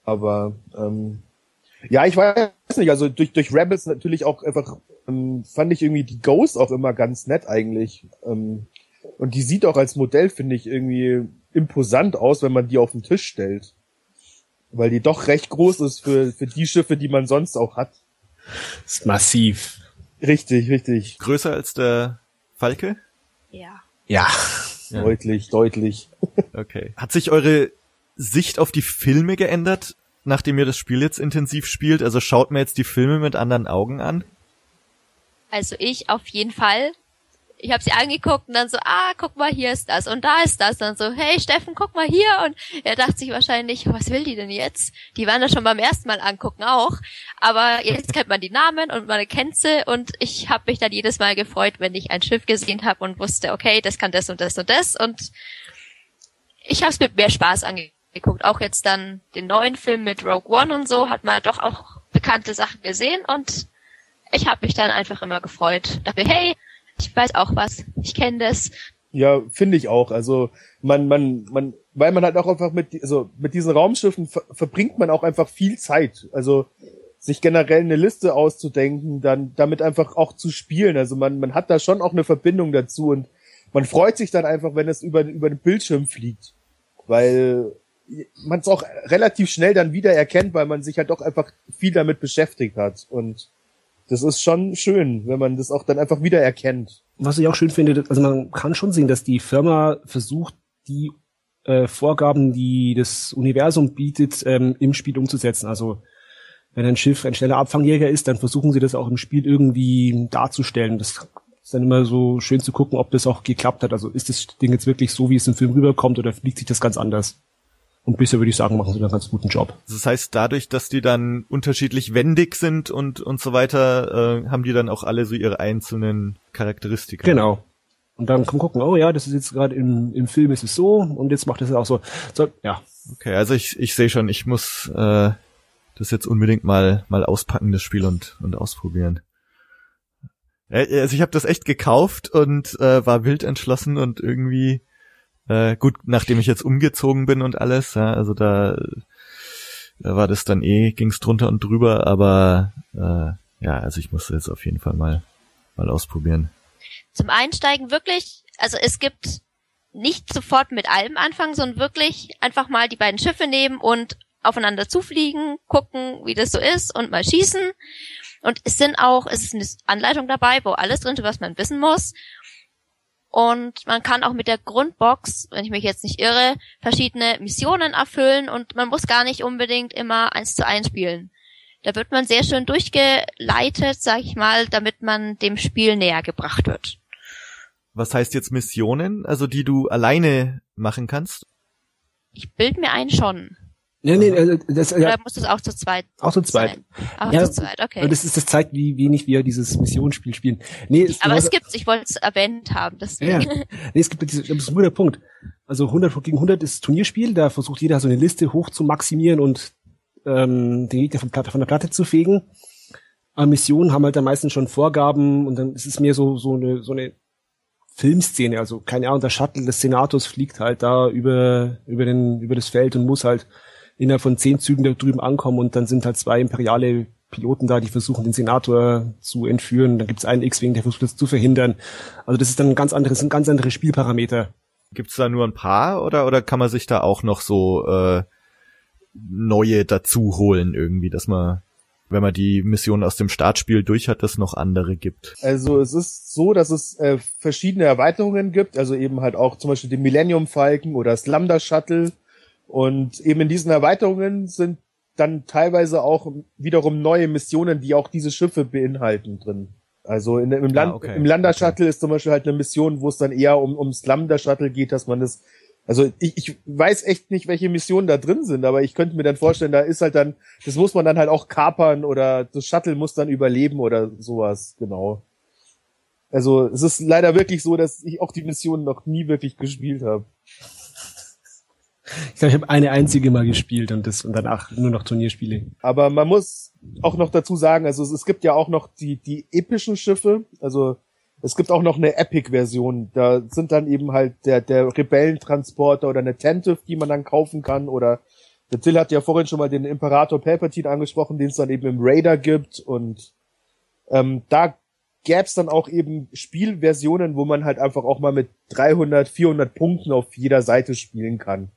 Ja. Aber ähm, ja, ich weiß nicht, also durch, durch Rebels natürlich auch einfach ähm, fand ich irgendwie die Ghost auch immer ganz nett eigentlich. Ähm, und die sieht auch als Modell, finde ich, irgendwie imposant aus, wenn man die auf den Tisch stellt. Weil die doch recht groß ist für, für die Schiffe, die man sonst auch hat. ist massiv. Richtig, richtig. Größer als der Falke? Ja. Ja. Ja. Deutlich, deutlich. Okay. Hat sich eure Sicht auf die Filme geändert, nachdem ihr das Spiel jetzt intensiv spielt? Also schaut mir jetzt die Filme mit anderen Augen an? Also ich auf jeden Fall. Ich habe sie angeguckt und dann so, ah, guck mal, hier ist das und da ist das. Dann so, hey Steffen, guck mal hier. Und er dachte sich wahrscheinlich, was will die denn jetzt? Die waren das schon beim ersten Mal angucken auch. Aber jetzt kennt man die Namen und man kennt sie und ich habe mich dann jedes Mal gefreut, wenn ich ein Schiff gesehen habe und wusste, okay, das kann das und das und das. Und ich habe es mit mehr Spaß angeguckt. Auch jetzt dann den neuen Film mit Rogue One und so hat man doch auch bekannte Sachen gesehen und ich habe mich dann einfach immer gefreut. Dachte, hey, ich weiß auch was, ich kenne das. Ja, finde ich auch. Also man, man, man, weil man halt auch einfach mit, also mit diesen Raumschiffen ver verbringt man auch einfach viel Zeit. Also sich generell eine Liste auszudenken, dann damit einfach auch zu spielen. Also man, man hat da schon auch eine Verbindung dazu und man freut sich dann einfach, wenn es über, über den Bildschirm fliegt. Weil man es auch relativ schnell dann wieder erkennt, weil man sich halt doch einfach viel damit beschäftigt hat. Und das ist schon schön, wenn man das auch dann einfach wieder erkennt. Was ich auch schön finde, also man kann schon sehen, dass die Firma versucht, die äh, Vorgaben, die das Universum bietet, ähm, im Spiel umzusetzen. Also wenn ein Schiff ein schneller Abfangjäger ist, dann versuchen sie das auch im Spiel irgendwie darzustellen. Das ist dann immer so schön zu gucken, ob das auch geklappt hat. Also ist das Ding jetzt wirklich so, wie es im Film rüberkommt, oder fliegt sich das ganz anders? Und bisher würde ich sagen, machen sie einen ganz guten Job. Das heißt, dadurch, dass die dann unterschiedlich wendig sind und, und so weiter, äh, haben die dann auch alle so ihre einzelnen Charakteristika. Genau. Und dann kann man gucken, oh ja, das ist jetzt gerade im, im Film ist es so und jetzt macht es auch so. So, ja. Okay, also ich, ich sehe schon, ich muss äh, das jetzt unbedingt mal mal auspacken, das Spiel und, und ausprobieren. Äh, Also ich habe das echt gekauft und äh, war wild entschlossen und irgendwie äh, gut, nachdem ich jetzt umgezogen bin und alles, ja, also da, da war das dann eh, ging's drunter und drüber, aber äh, ja, also ich musste jetzt auf jeden Fall mal mal ausprobieren. Zum Einsteigen wirklich, also es gibt nicht sofort mit allem anfangen, sondern wirklich einfach mal die beiden Schiffe nehmen und aufeinander zufliegen, gucken, wie das so ist und mal schießen. Und es sind auch, es ist eine Anleitung dabei, wo alles drin ist, was man wissen muss. Und man kann auch mit der Grundbox, wenn ich mich jetzt nicht irre, verschiedene Missionen erfüllen und man muss gar nicht unbedingt immer eins zu eins spielen. Da wird man sehr schön durchgeleitet, sag ich mal, damit man dem Spiel näher gebracht wird. Was heißt jetzt Missionen, also die du alleine machen kannst? Ich bild mir ein schon. Nee, nee, äh, das, ja, Oder muss das auch zu zweit auch zu zweit. sein? Auch Ja, zu zweit, okay. Das ist, das zeigt, wie wenig wir dieses Missionsspiel spielen. Nee, es, Aber es gibt's, ich wollte es erwähnt haben, ja, deswegen. nee, es gibt das ist ein guter Punkt. Also 100 gegen 100 ist Turnierspiel, da versucht jeder so eine Liste hoch zu maximieren und ähm, den Gegner von, Platte, von der Platte zu fegen. Aber Missionen haben halt dann meistens schon Vorgaben und dann ist es mehr so, so eine, so eine Filmszene, also keine Ahnung, der Shuttle des Senators fliegt halt da über, über den, über das Feld und muss halt innerhalb von zehn Zügen da drüben ankommen und dann sind halt zwei imperiale Piloten da, die versuchen, den Senator zu entführen. Dann gibt es einen X-Wing, der versucht das zu verhindern. Also das ist dann ein ganz anderes, sind ganz andere Spielparameter. Gibt's da nur ein paar oder oder kann man sich da auch noch so äh, neue dazu holen irgendwie, dass man wenn man die Mission aus dem Startspiel durch hat, dass noch andere gibt. Also es ist so, dass es äh, verschiedene Erweiterungen gibt, also eben halt auch zum Beispiel den Millennium Falcon oder das Lambda Shuttle. Und eben in diesen Erweiterungen sind dann teilweise auch wiederum neue Missionen, die auch diese Schiffe beinhalten drin. Also in, im, Land, Ah, okay. im Lambda Shuttle ist zum Beispiel halt eine Mission, wo es dann eher um, ums Lambda Shuttle geht, dass man das also ich, ich weiß echt nicht, welche Missionen da drin sind, aber ich könnte mir dann vorstellen, da ist halt dann, das muss man dann halt auch kapern oder das Shuttle muss dann überleben oder sowas, genau. Also es ist leider wirklich so, dass ich auch die Missionen noch nie wirklich gespielt habe. Ich glaube, ich habe eine einzige mal gespielt und das und danach nur noch Turnierspiele. Aber man muss auch noch dazu sagen, also es, es gibt ja auch noch die, die epischen Schiffe, also es gibt auch noch eine Epic-Version. Da sind dann eben halt der, der Rebellentransporter oder eine Tentive, die man dann kaufen kann. Oder der Till hat ja vorhin schon mal den Imperator Palpatine angesprochen, den es dann eben im Raider gibt. Und ähm, da gäbe es dann auch eben Spielversionen, wo man halt einfach auch mal mit 300, 400 Punkten auf jeder Seite spielen kann.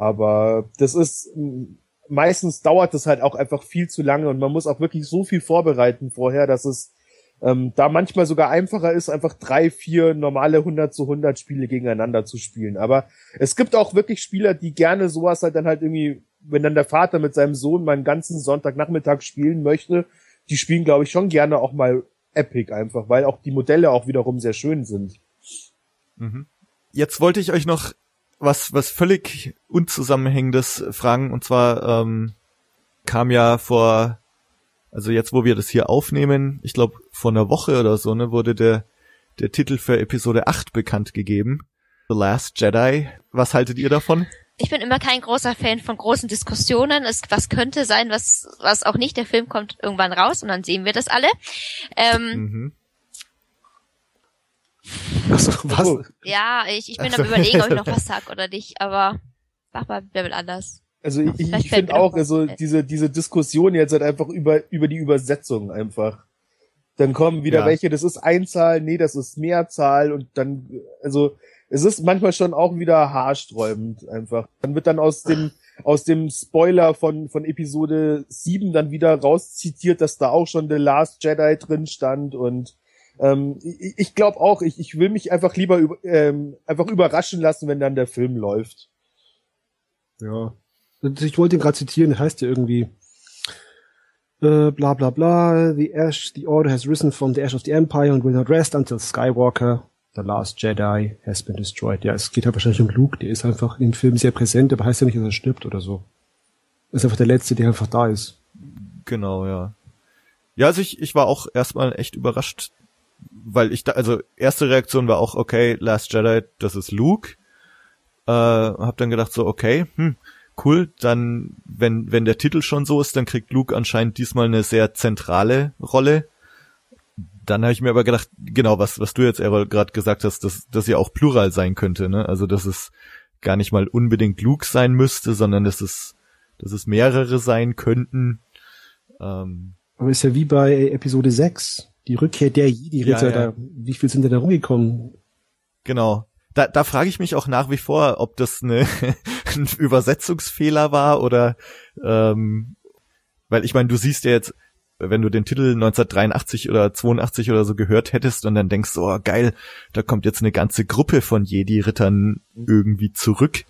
Aber das ist meistens dauert das halt auch einfach viel zu lange und man muss auch wirklich so viel vorbereiten vorher, dass es ähm, da manchmal sogar einfacher ist, einfach drei, vier normale 100 zu 100 Spiele gegeneinander zu spielen. Aber es gibt auch wirklich Spieler, die gerne sowas halt dann halt irgendwie, wenn dann der Vater mit seinem Sohn mal einen ganzen Sonntagnachmittag spielen möchte, die spielen, glaube ich, schon gerne auch mal Epic einfach, weil auch die Modelle auch wiederum sehr schön sind. Mhm. Jetzt wollte ich euch noch was, was völlig unzusammenhängendes fragen, und zwar ähm, kam ja vor also jetzt, wo wir das hier aufnehmen, ich glaube vor einer Woche oder so, ne, wurde der, der Titel für Episode 8 bekannt gegeben. The Last Jedi. Was haltet ihr davon? Ich bin immer kein großer Fan von großen Diskussionen. Es, was könnte sein, was, was auch nicht. Der Film kommt irgendwann raus und dann sehen wir das alle. Ähm, mhm. Achso, was? Ja, ich, ich bin am überlegen, ob ich noch was sag oder nicht, aber mach mal wer will anders. Also ich, ich, ich finde auch, also diese, diese Diskussion jetzt halt einfach über, über die Übersetzung einfach. Dann kommen wieder ja. welche, das ist Einzahl, nee, das ist Mehrzahl und dann, also es ist manchmal schon auch wieder haarsträubend einfach. Dann wird dann aus dem, aus dem Spoiler von, von Episode 7 dann wieder rauszitiert, dass da auch schon The Last Jedi drin stand und ähm, ich, ich glaube auch, ich, ich will mich einfach lieber ähm, einfach überraschen lassen, wenn dann der Film läuft. Ja, ich wollte ihn gerade zitieren, heißt ja irgendwie äh, bla bla bla, the ash, the order has risen from the ash of the empire and will not rest until Skywalker, the last Jedi, has been destroyed. Ja, es geht halt wahrscheinlich um Luke, der ist einfach im Film sehr präsent, aber heißt ja nicht, dass er stirbt oder so. Ist einfach der Letzte, der einfach da ist. Genau, ja. Ja, also ich, ich war auch erstmal echt überrascht, weil ich da, also erste Reaktion war auch, okay, Last Jedi, das ist Luke. Äh, hab dann gedacht so, okay, hm, cool, dann, wenn, wenn der Titel schon so ist, dann kriegt Luke anscheinend diesmal eine sehr zentrale Rolle. Dann habe ich mir aber gedacht, genau, was, was du jetzt gerade gesagt hast, dass das ja auch Plural sein könnte, ne? Also dass es gar nicht mal unbedingt Luke sein müsste, sondern dass es, dass es mehrere sein könnten. Ähm, aber ist ja wie bei Episode 6, die Rückkehr der Jedi-Ritter, ja, ja. wie viel sind denn da rumgekommen? Genau da, da frage ich mich auch nach wie vor, ob das eine, ein Übersetzungsfehler war oder ähm, weil ich meine, du siehst ja jetzt, wenn du den Titel 1983 oder 82 oder so gehört hättest und dann denkst, oh geil, da kommt jetzt eine ganze Gruppe von Jedi-Rittern irgendwie zurück.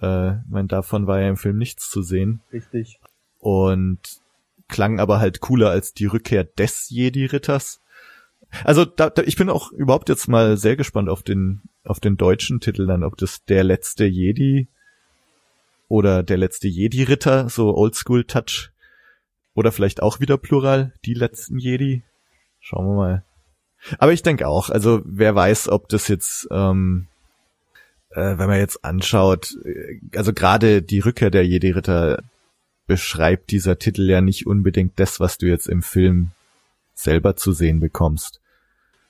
Äh, ich meine, davon war ja im Film nichts zu sehen. Richtig. Und klang aber halt cooler als die Rückkehr des Jedi-Ritters. Also da, da, ich bin auch überhaupt jetzt mal sehr gespannt auf den auf den deutschen Titel dann, ob das der letzte Jedi oder der letzte Jedi-Ritter, so Oldschool-Touch. Oder vielleicht auch wieder Plural, die letzten Jedi. Schauen wir mal. Aber ich denke auch, also wer weiß, ob das jetzt, ähm, äh, wenn man jetzt anschaut, äh, also gerade die Rückkehr der Jedi-Ritter beschreibt dieser Titel ja nicht unbedingt das, was du jetzt im Film selber zu sehen bekommst.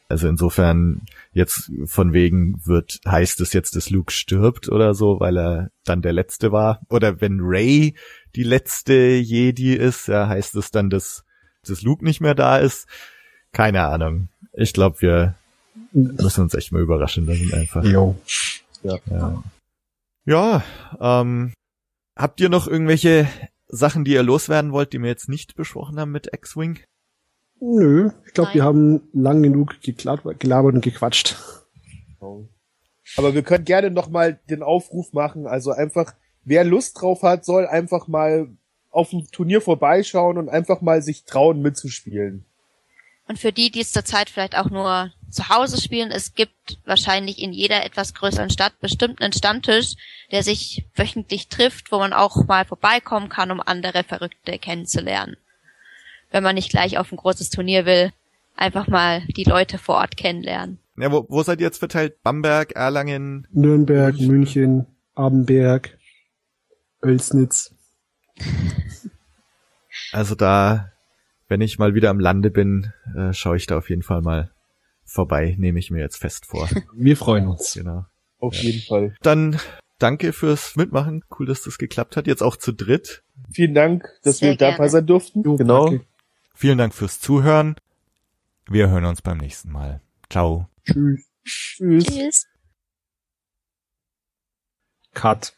Also insofern jetzt von wegen wird, heißt es jetzt, dass Luke stirbt oder so, weil er dann der Letzte war. Oder wenn Ray die letzte Jedi ist, ja, heißt es dann, dass, dass Luke nicht mehr da ist. Keine Ahnung. Ich glaube, wir müssen uns echt mal überraschen lassen einfach. Jo. Ja. Ja, ja ähm, habt ihr noch irgendwelche Sachen, die ihr loswerden wollt, die wir jetzt nicht besprochen haben mit X-Wing? Nö, ich glaube, wir haben lang genug gelabert und gequatscht. Aber wir können gerne nochmal den Aufruf machen. Also einfach, wer Lust drauf hat, soll einfach mal auf dem Turnier vorbeischauen und einfach mal sich trauen mitzuspielen. Und für die, die es zurzeit vielleicht auch nur zu Hause spielen, es gibt wahrscheinlich in jeder etwas größeren Stadt bestimmt einen Stammtisch, der sich wöchentlich trifft, wo man auch mal vorbeikommen kann, um andere Verrückte kennenzulernen wenn man nicht gleich auf ein großes Turnier will, einfach mal die Leute vor Ort kennenlernen. Ja, wo, wo seid ihr jetzt verteilt? Bamberg, Erlangen? Nürnberg, München, München Abenberg, Oelsnitz. Also da, wenn ich mal wieder am Lande bin, äh, schaue ich da auf jeden Fall mal vorbei, nehme ich mir jetzt fest vor. Wir freuen uns. genau. Auf Ja. jeden Fall. Dann danke fürs Mitmachen. Cool, dass das geklappt hat. Jetzt auch zu dritt. Vielen Dank, dass Sehr wir dabei gerne. sein durften. Jo, genau. danke. Vielen Dank fürs Zuhören. Wir hören uns beim nächsten Mal. Ciao. Tschüss. Tschüss. Tschüss. Cut.